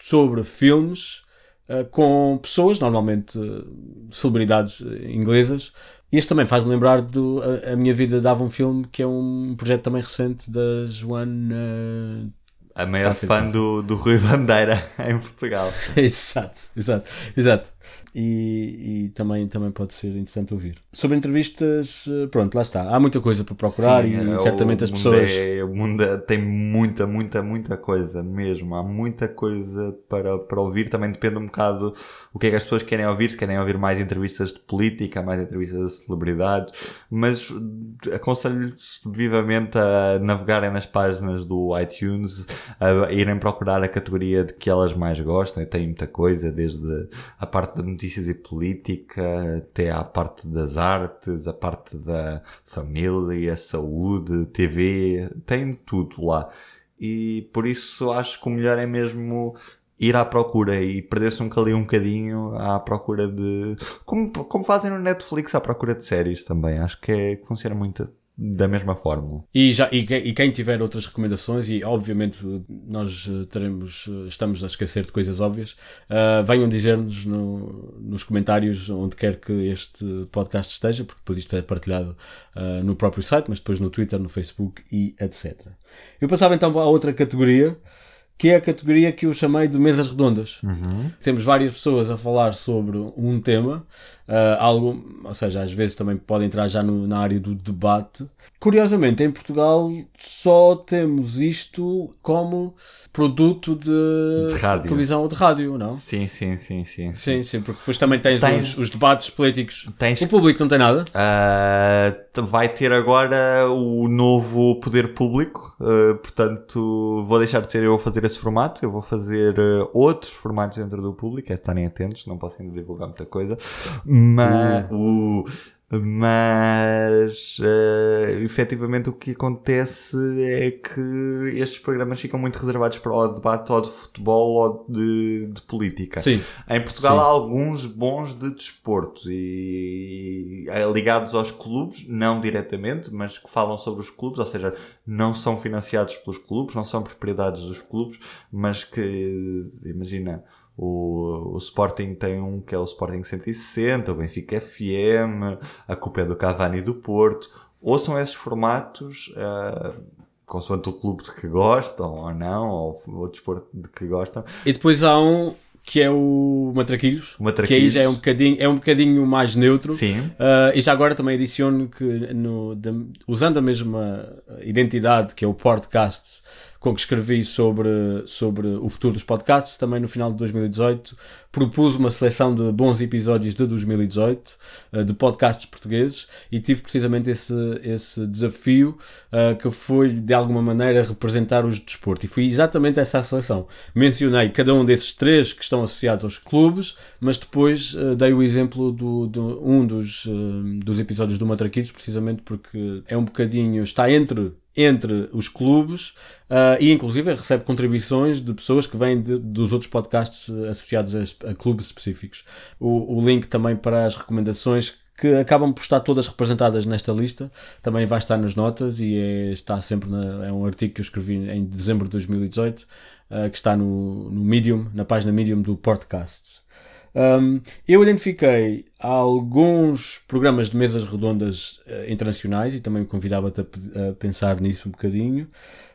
sobre filmes uh, com pessoas, normalmente uh, celebridades inglesas. E este também faz-me lembrar do a, a, Minha Vida Dava um Filme, que é um projeto também recente da Joana a maior fã do, do Rui Bandeira em Portugal. exato, exato, exato. E, e, também, também pode ser interessante ouvir. Sobre entrevistas, eh, pronto, lá está. Há muita coisa para procurar Sim, e é, certamente as pessoas. É, o mundo é, tem muita, muita, muita coisa mesmo. Há muita coisa para, para ouvir. Também depende um bocado o que é que as pessoas querem ouvir. Se querem ouvir mais entrevistas de política, mais entrevistas de celebridades. Mas aconselho-lhes vivamente a navegarem nas páginas do iTunes, a irem procurar a categoria de que elas mais gostam. Tem muita coisa, desde a parte de notícias e política, até à parte das artes, a parte da família, saúde, TV, tem tudo lá. E por isso acho que o melhor é mesmo ir à procura e perder-se um ali um bocadinho à procura de. Como, como fazem no Netflix à procura de séries também. Acho que, é, que funciona muito da mesma forma. E, já, e, e, quem tiver outras recomendações, e obviamente nós eh, teremos, eh, estamos a esquecer de coisas óbvias, uh, venham dizer-nos no, nos comentários onde quer que este podcast esteja, porque depois isto é partilhado uh, no próprio site, mas depois no Twitter, no Facebook e etc. Eu passava então a outra categoria que é a categoria que eu chamei de mesas redondas. Uhum. Temos várias pessoas a falar sobre um tema, uh, algo, ou seja, às vezes também pode entrar já no, na área do debate. Curiosamente, em Portugal só temos isto como produto de, de televisão ou de rádio, não? Sim, sim, sim, sim. Sim, sim, porque depois também tens, tens... Os, os, debates políticos. Tens... O público não tem nada? Uh, vai ter agora o novo poder público, uh, portanto, vou deixar de ser eu a fazer esse formato, eu vou fazer uh, outros formatos dentro do público, é estarem atentos, não posso ainda divulgar muita coisa, mas uh. Mas uh, efetivamente o que acontece é que estes programas ficam muito reservados para o debate ou de futebol ou de, de política. Sim. Em Portugal Sim. há alguns bons de desporto e, e ligados aos clubes, não diretamente, mas que falam sobre os clubes, ou seja, não são financiados pelos clubes, não são propriedades dos clubes, mas que, imagina, o, o Sporting tem um que é o Sporting 160, o Benfica FM, a culpa é do Cavani do Porto. Ouçam esses formatos, uh, consoante o clube de que gostam ou não, ou o desporto de que gostam. E depois há um que é o Matraquilhos, Matraquilhos. que aí já é um bocadinho, é um bocadinho mais neutro. Sim. Uh, e já agora também adiciono que, no, da- usando a mesma identidade que é o podcast com que escrevi sobre, sobre o futuro dos podcasts, também no final de 2018 propus uma seleção de bons episódios de 2018 uh, de podcasts portugueses e tive precisamente esse, esse desafio uh, que foi de alguma maneira representar os de desporto e fui exatamente essa a seleção. Mencionei cada um desses três que estão associados aos clubes, mas depois uh, dei o exemplo do, do- um dos, dos episódios do Matraquilhos, precisamente porque é um bocadinho, está entre entre os clubes uh, e inclusive recebe contribuições de pessoas que vêm de- dos outros podcasts associados a, a clubes específicos. O, o link também para as recomendações que acabam por estar todas representadas nesta lista também vai estar nas notas e é, está sempre na- é um artigo que eu escrevi em dezembro de 2018 uh, que está no, no Medium, na página Medium do podcast. Um, eu identifiquei alguns programas de mesas redondas eh, internacionais e também me convidava-te a, a pensar nisso um bocadinho.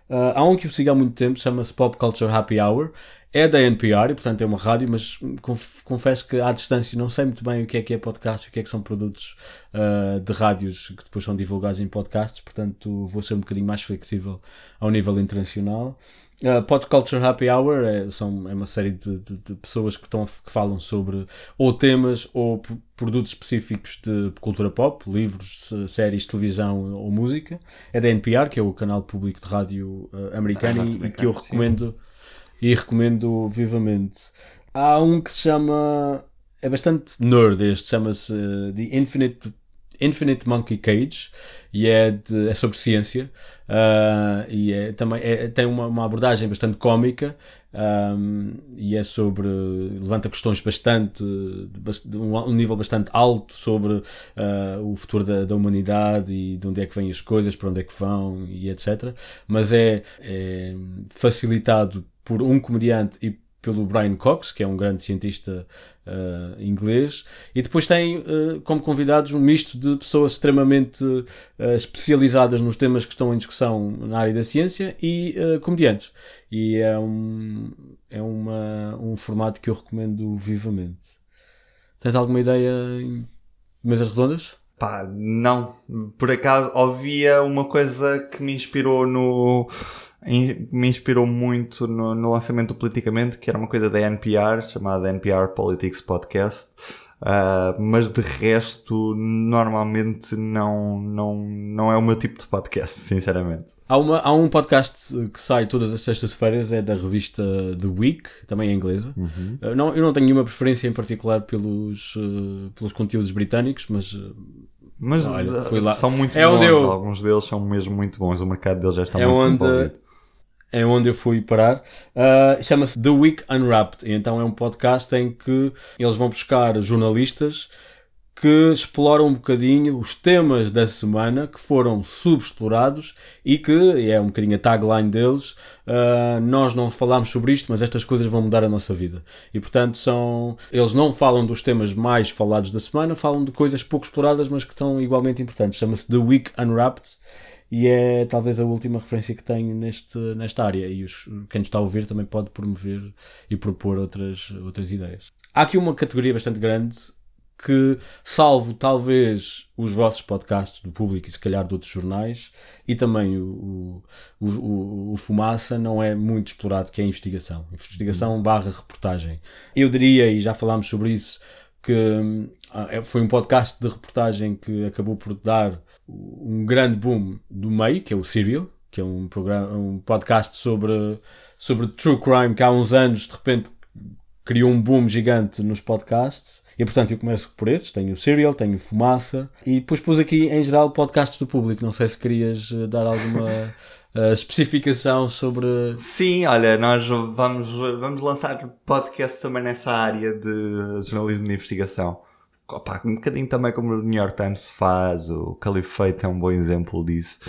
Uh, há um que eu sigo há muito tempo, chama-se Pop Culture Happy Hour. É da NPR e, portanto, é uma rádio, mas conf- confesso que à distância não sei muito bem o que é que é podcast e o que é que são produtos uh, de rádios que depois são divulgados em podcasts, portanto, vou ser um bocadinho mais flexível ao nível internacional. Uh, Pod Culture Happy Hour é, são, é uma série de, de- de pessoas que, estão, que falam sobre ou temas ou produtos específicos de cultura pop, livros, séries, televisão ou música. É da NPR, que é o canal público de rádio uh, americano e- e, que eu Norte-americano, sim. recomendo e recomendo vivamente. Há um que se chama. É bastante nerd este, chama-se uh, The Infinite, Infinite Monkey Cage e é, de- é sobre ciência uh, e é, também é- tem uma, uma abordagem bastante cómica um, e é sobre. levanta questões bastante. de, de um, um nível bastante alto sobre uh, o futuro da, da humanidade e de onde é que vêm as coisas, para onde é que vão e etc. Mas é, é facilitado por um comediante e pelo Brian Cox, que é um grande cientista uh, inglês, e depois tem uh, como convidados um misto de pessoas extremamente uh, especializadas nos temas que estão em discussão na área da ciência e comediantes. E é, um, é uma, um formato que eu recomendo vivamente. Tens alguma ideia em mesas redondas? Pá, não. Por acaso, ouvia uma coisa que me inspirou no. Me inspirou muito no, no lançamento do Politicamente, que era uma coisa da NPR, chamada NPR Politics Podcast. Ah, mas de resto, normalmente não, não, não é o meu tipo de podcast, sinceramente. Há, uma, há um podcast que sai todas as sextas-feiras, é da revista The Week, também é inglesa. Uh, não, eu não tenho nenhuma preferência em particular pelos, uh, pelos conteúdos britânicos, mas uh, Mas Olha, fui lá. são muito É bons, eu- alguns deles são mesmo muito bons, o mercado deles já está É muito onde- desenvolvido. é onde eu fui parar. Uh, Chama-se The Week Unwrapped. Então é um podcast em que eles vão buscar jornalistas que exploram um bocadinho os temas da semana que foram subexplorados e que, e é um bocadinho a tagline deles, uh, nós não falámos sobre isto, mas estas coisas vão mudar a nossa vida. E portanto são, eles não falam dos temas mais falados da semana, falam de coisas pouco exploradas, mas que são igualmente importantes. Chama-se The Week Unwrapped e é talvez a última referência que tenho neste, nesta área. E os, quem nos está a ouvir também pode promover e propor outras, outras ideias. Há aqui uma categoria bastante grande que, salvo talvez os vossos podcasts do público e se calhar de outros jornais, e também o, o, o, o Fumaça, não é muito explorado, que é a investigação. Investigação barra reportagem. Eu diria, e já falámos sobre isso, que ah, foi um podcast de reportagem que acabou por dar um grande boom do meio, que é o Serial, que é um, programa, um podcast sobre, sobre true crime que há uns anos de repente criou um boom gigante nos podcasts. E portanto eu começo por esses, tenho o Serial, tenho o Fumaça e depois pus aqui em geral podcasts do público. Não sei se querias eh, dar alguma eh, especificação sobre. Sim, olha, nós vamos, vamos lançar podcast também nessa área de jornalismo de investigação. Opa, um bocadinho também como o New York Times faz, o Caliphate é um bom exemplo disso.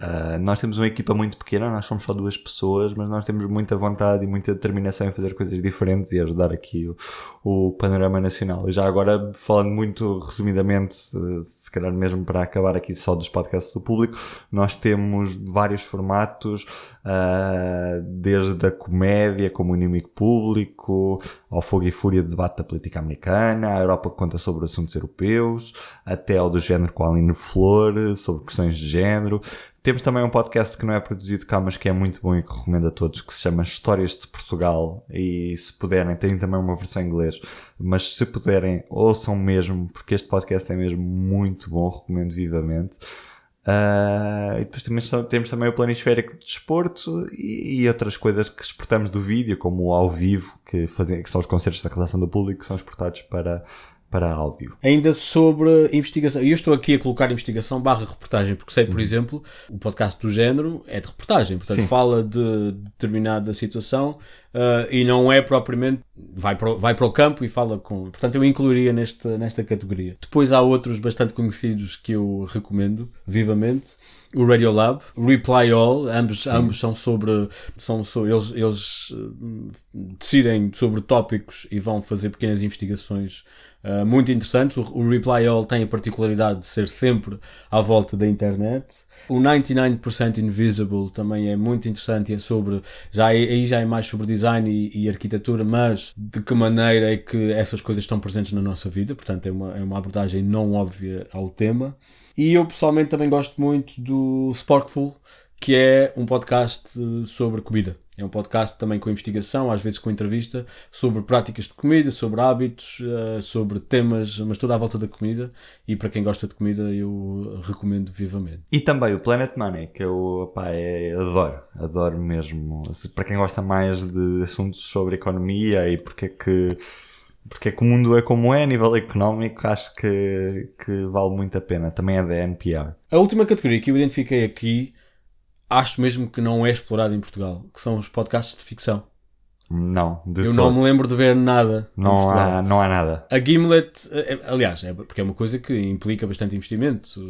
Uh, nós temos uma equipa muito pequena, nós somos só duas pessoas, mas nós temos muita vontade e muita determinação em fazer coisas diferentes e ajudar aqui o, o panorama nacional. E já agora, falando muito resumidamente, se calhar mesmo para acabar aqui só dos podcasts do público, nós temos vários formatos, uh, desde a comédia como inimigo público, ao fogo e fúria de debate da política americana, a Europa que conta sobre assuntos europeus, até ao do género com a Aline Flor, sobre questões de género. Temos também um podcast que não é produzido cá, mas que é muito bom e que recomendo a todos, que se chama Histórias de Portugal. E se puderem, tem também uma versão em inglês, mas se puderem, ouçam mesmo, porque este podcast é mesmo muito bom, recomendo vivamente. Uh, e depois temos, temos também o planisférico de desporto e, e, outras coisas que exportamos do vídeo, como o ao vivo, que, fazem, que são os concertos da redação do público, que são exportados para, para áudio. Ainda sobre investigação, eu estou aqui a colocar investigação barra reportagem, porque sei, por uhum. exemplo, o podcast do género é de reportagem, portanto Sim. fala de determinada situação uh, e não é propriamente, vai para, vai para o campo e fala com. Portanto, eu incluiria neste, nesta categoria. Depois há outros bastante conhecidos que eu recomendo vivamente o Radiolab, Reply All, ambos, ambos são sobre, são sobre eles, eles uh, decidem sobre tópicos e vão fazer pequenas investigações uh, muito interessantes. O, o, Reply All tem a particularidade de ser sempre à volta da internet. O 99% Invisible também é muito interessante e é sobre, já é, aí já é mais sobre design e, e, arquitetura, mas de que maneira é que essas coisas estão presentes na nossa vida, portanto é uma, é uma abordagem não óbvia ao tema. E eu pessoalmente também gosto muito do Sparkful, que é um podcast sobre comida. É um podcast também com investigação, às vezes com entrevista, sobre práticas de comida, sobre hábitos, eh, sobre temas, mas toda à volta da comida. E para quem gosta de comida, eu recomendo vivamente. E também o Planet Money, que eu pá, é, adoro, adoro mesmo. Para quem gosta mais de assuntos sobre economia e porque é que porque é que o mundo é como é a nível económico, acho que, que vale muito a pena. Também é da NPR. A última categoria que eu identifiquei aqui, acho mesmo que não é explorada em Portugal, que são os podcasts de ficção. Não, de Eu não me lembro de ver nada. Não, há, não há nada. A Gimlet, é, é, aliás, é porque é uma coisa que implica bastante investimento,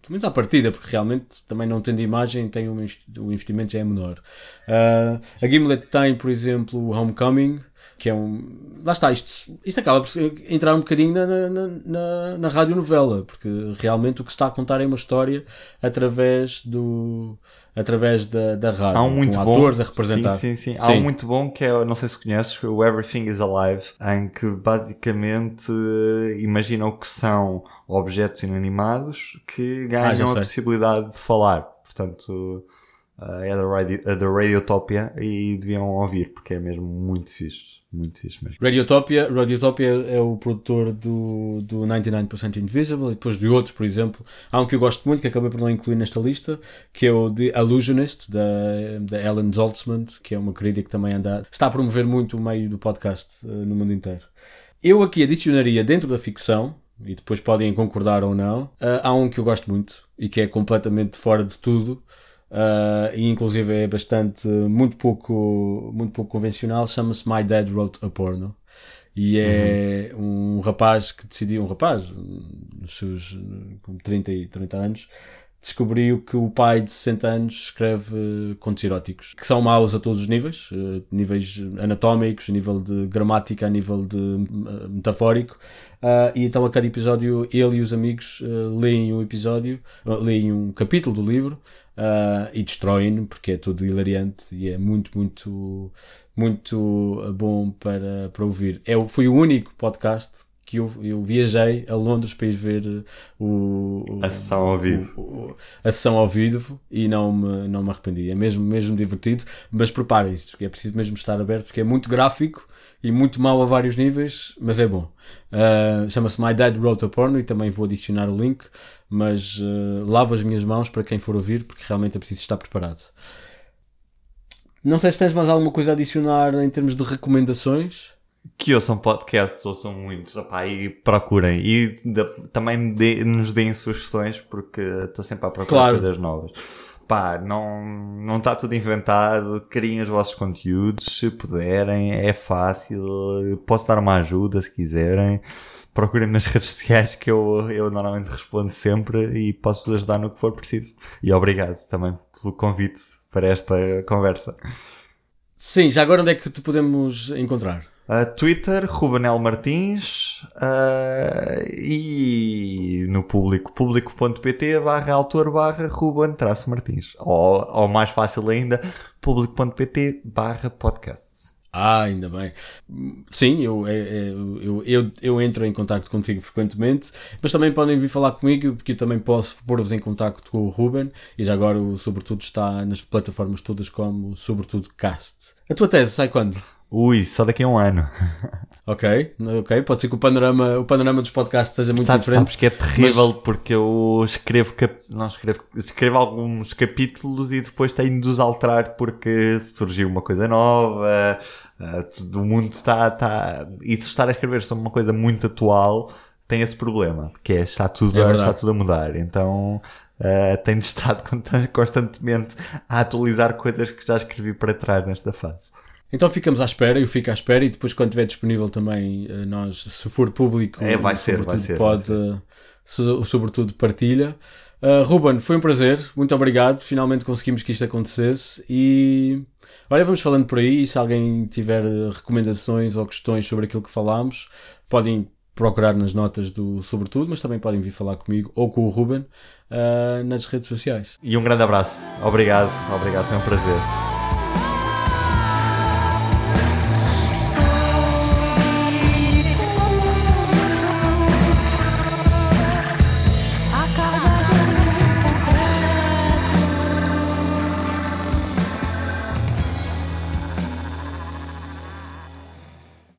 pelo menos à partida, porque realmente também não tendo imagem, tem um, o investimento já é menor. Uh, a Gimlet tem, por exemplo, o Homecoming, que é um. Lá está, isto, isto acaba por entrar um bocadinho na, na, na, na radionovela, porque realmente o que se está a contar é uma história através do. através da, da rádio, Há um muito bom, atores a representar. Sim, sim, sim. Há um muito bom que é, não sei se conheces, o Everything is Alive, em que basicamente imaginam que são objetos inanimados que ganham ah, a possibilidade de falar. Portanto uh, é da, radio, é da Radiotopia e deviam ouvir, porque é mesmo muito fixe. Muito fixe mesmo. Radiotopia, Radiotopia é o produtor do, do 99% Invisible e depois de outros, por exemplo. Há um que eu gosto muito, que acabei por não incluir nesta lista, que é o The Illusionist, da, da Ellen Zoltzman, que é uma querida que também anda, está a promover muito o meio do podcast uh, no mundo inteiro. Eu aqui adicionaria dentro da ficção, e depois podem concordar ou não, uh, há um que eu gosto muito e que é completamente fora de tudo, Uh, e inclusive é bastante, muito pouco, muito pouco convencional, chama-se My Dad Wrote a Porno. E é uhum. um rapaz que decidiu, um rapaz, nos seus com 30 e 30 anos, descobriu que o pai de 60 anos escreve contos eróticos, que são maus a todos os níveis, uh, níveis anatómicos, a nível de gramática, a nível de uh, metafórico, uh, e então a cada episódio ele e os amigos leem um episódio, leem um capítulo do livro e destroem-no, porque é tudo hilariante e é muito, muito, muito bom para, para ouvir. É, foi o único podcast que eu, eu viajei a Londres para ir ver uh, o, a sessão ao vivo. O, o, a sessão ao vivo e não me, não me arrependi. É mesmo, mesmo divertido, mas preparem-se, porque é preciso mesmo estar aberto, porque é muito gráfico e muito mau a vários níveis, mas é bom. Uh, Chama-se My Dad Wrote a Porno e também vou adicionar o link, mas uh, lavo as minhas mãos para quem for ouvir, porque realmente é preciso estar preparado. Não sei se tens mais alguma coisa a adicionar em termos de recomendações que ouçam podcasts, ouçam muitos, opá, e procurem. E de, também de, nos deem sugestões, porque estou sempre a procurar claro. coisas novas. Pá, não, não está tudo inventado, criem os vossos conteúdos, se puderem, é fácil, posso dar uma ajuda se quiserem. procurem nas redes sociais que eu, eu normalmente respondo sempre e posso vos ajudar no que for preciso. E obrigado também pelo convite para esta conversa. Sim, já agora onde é que te podemos encontrar? Uh, Twitter, Rubenel Martins uh, e no público, público.pt barra autor barra Ruben traço Martins. Ou, ou mais fácil ainda, público.pt barra podcasts. Ah, ainda bem. Sim, eu, eu, eu, eu, entro em contato contigo frequentemente, mas também podem vir falar comigo, porque eu também posso pôr-vos em contato com o Ruben, e já agora o Sobretudo está nas plataformas todas como Sobretudo Cast. A tua tese sai quando? Ui, só daqui a um ano. Ok, ok. Pode ser que o panorama, o panorama dos podcasts seja muito sabes, diferente. Sabes que é terrível mas... porque eu escrevo, cap... não escrevo, escrevo alguns capítulos e depois tenho de os alterar porque surgiu uma coisa nova, uh, o mundo está, está, e se estar a escrever sobre uma coisa muito atual tem esse problema, que é está tudo, é está tudo a mudar. Então uh, tenho estado constantemente a atualizar coisas que já escrevi para trás nesta fase. Então ficamos à espera, eu fico à espera e depois quando estiver disponível também eh, nós, se for público, é, vai ser, vai ser, pode, vai ser. So, sobretudo partilha. Uh, Ruben, foi um prazer, muito obrigado, finalmente conseguimos que isto acontecesse e olha, vamos falando por aí e se alguém tiver recomendações ou questões sobre aquilo que falámos, podem procurar nas notas do Sobretudo, mas também podem vir falar comigo ou com o Ruben uh, nas redes sociais. E um grande abraço, obrigado, obrigado, foi um prazer.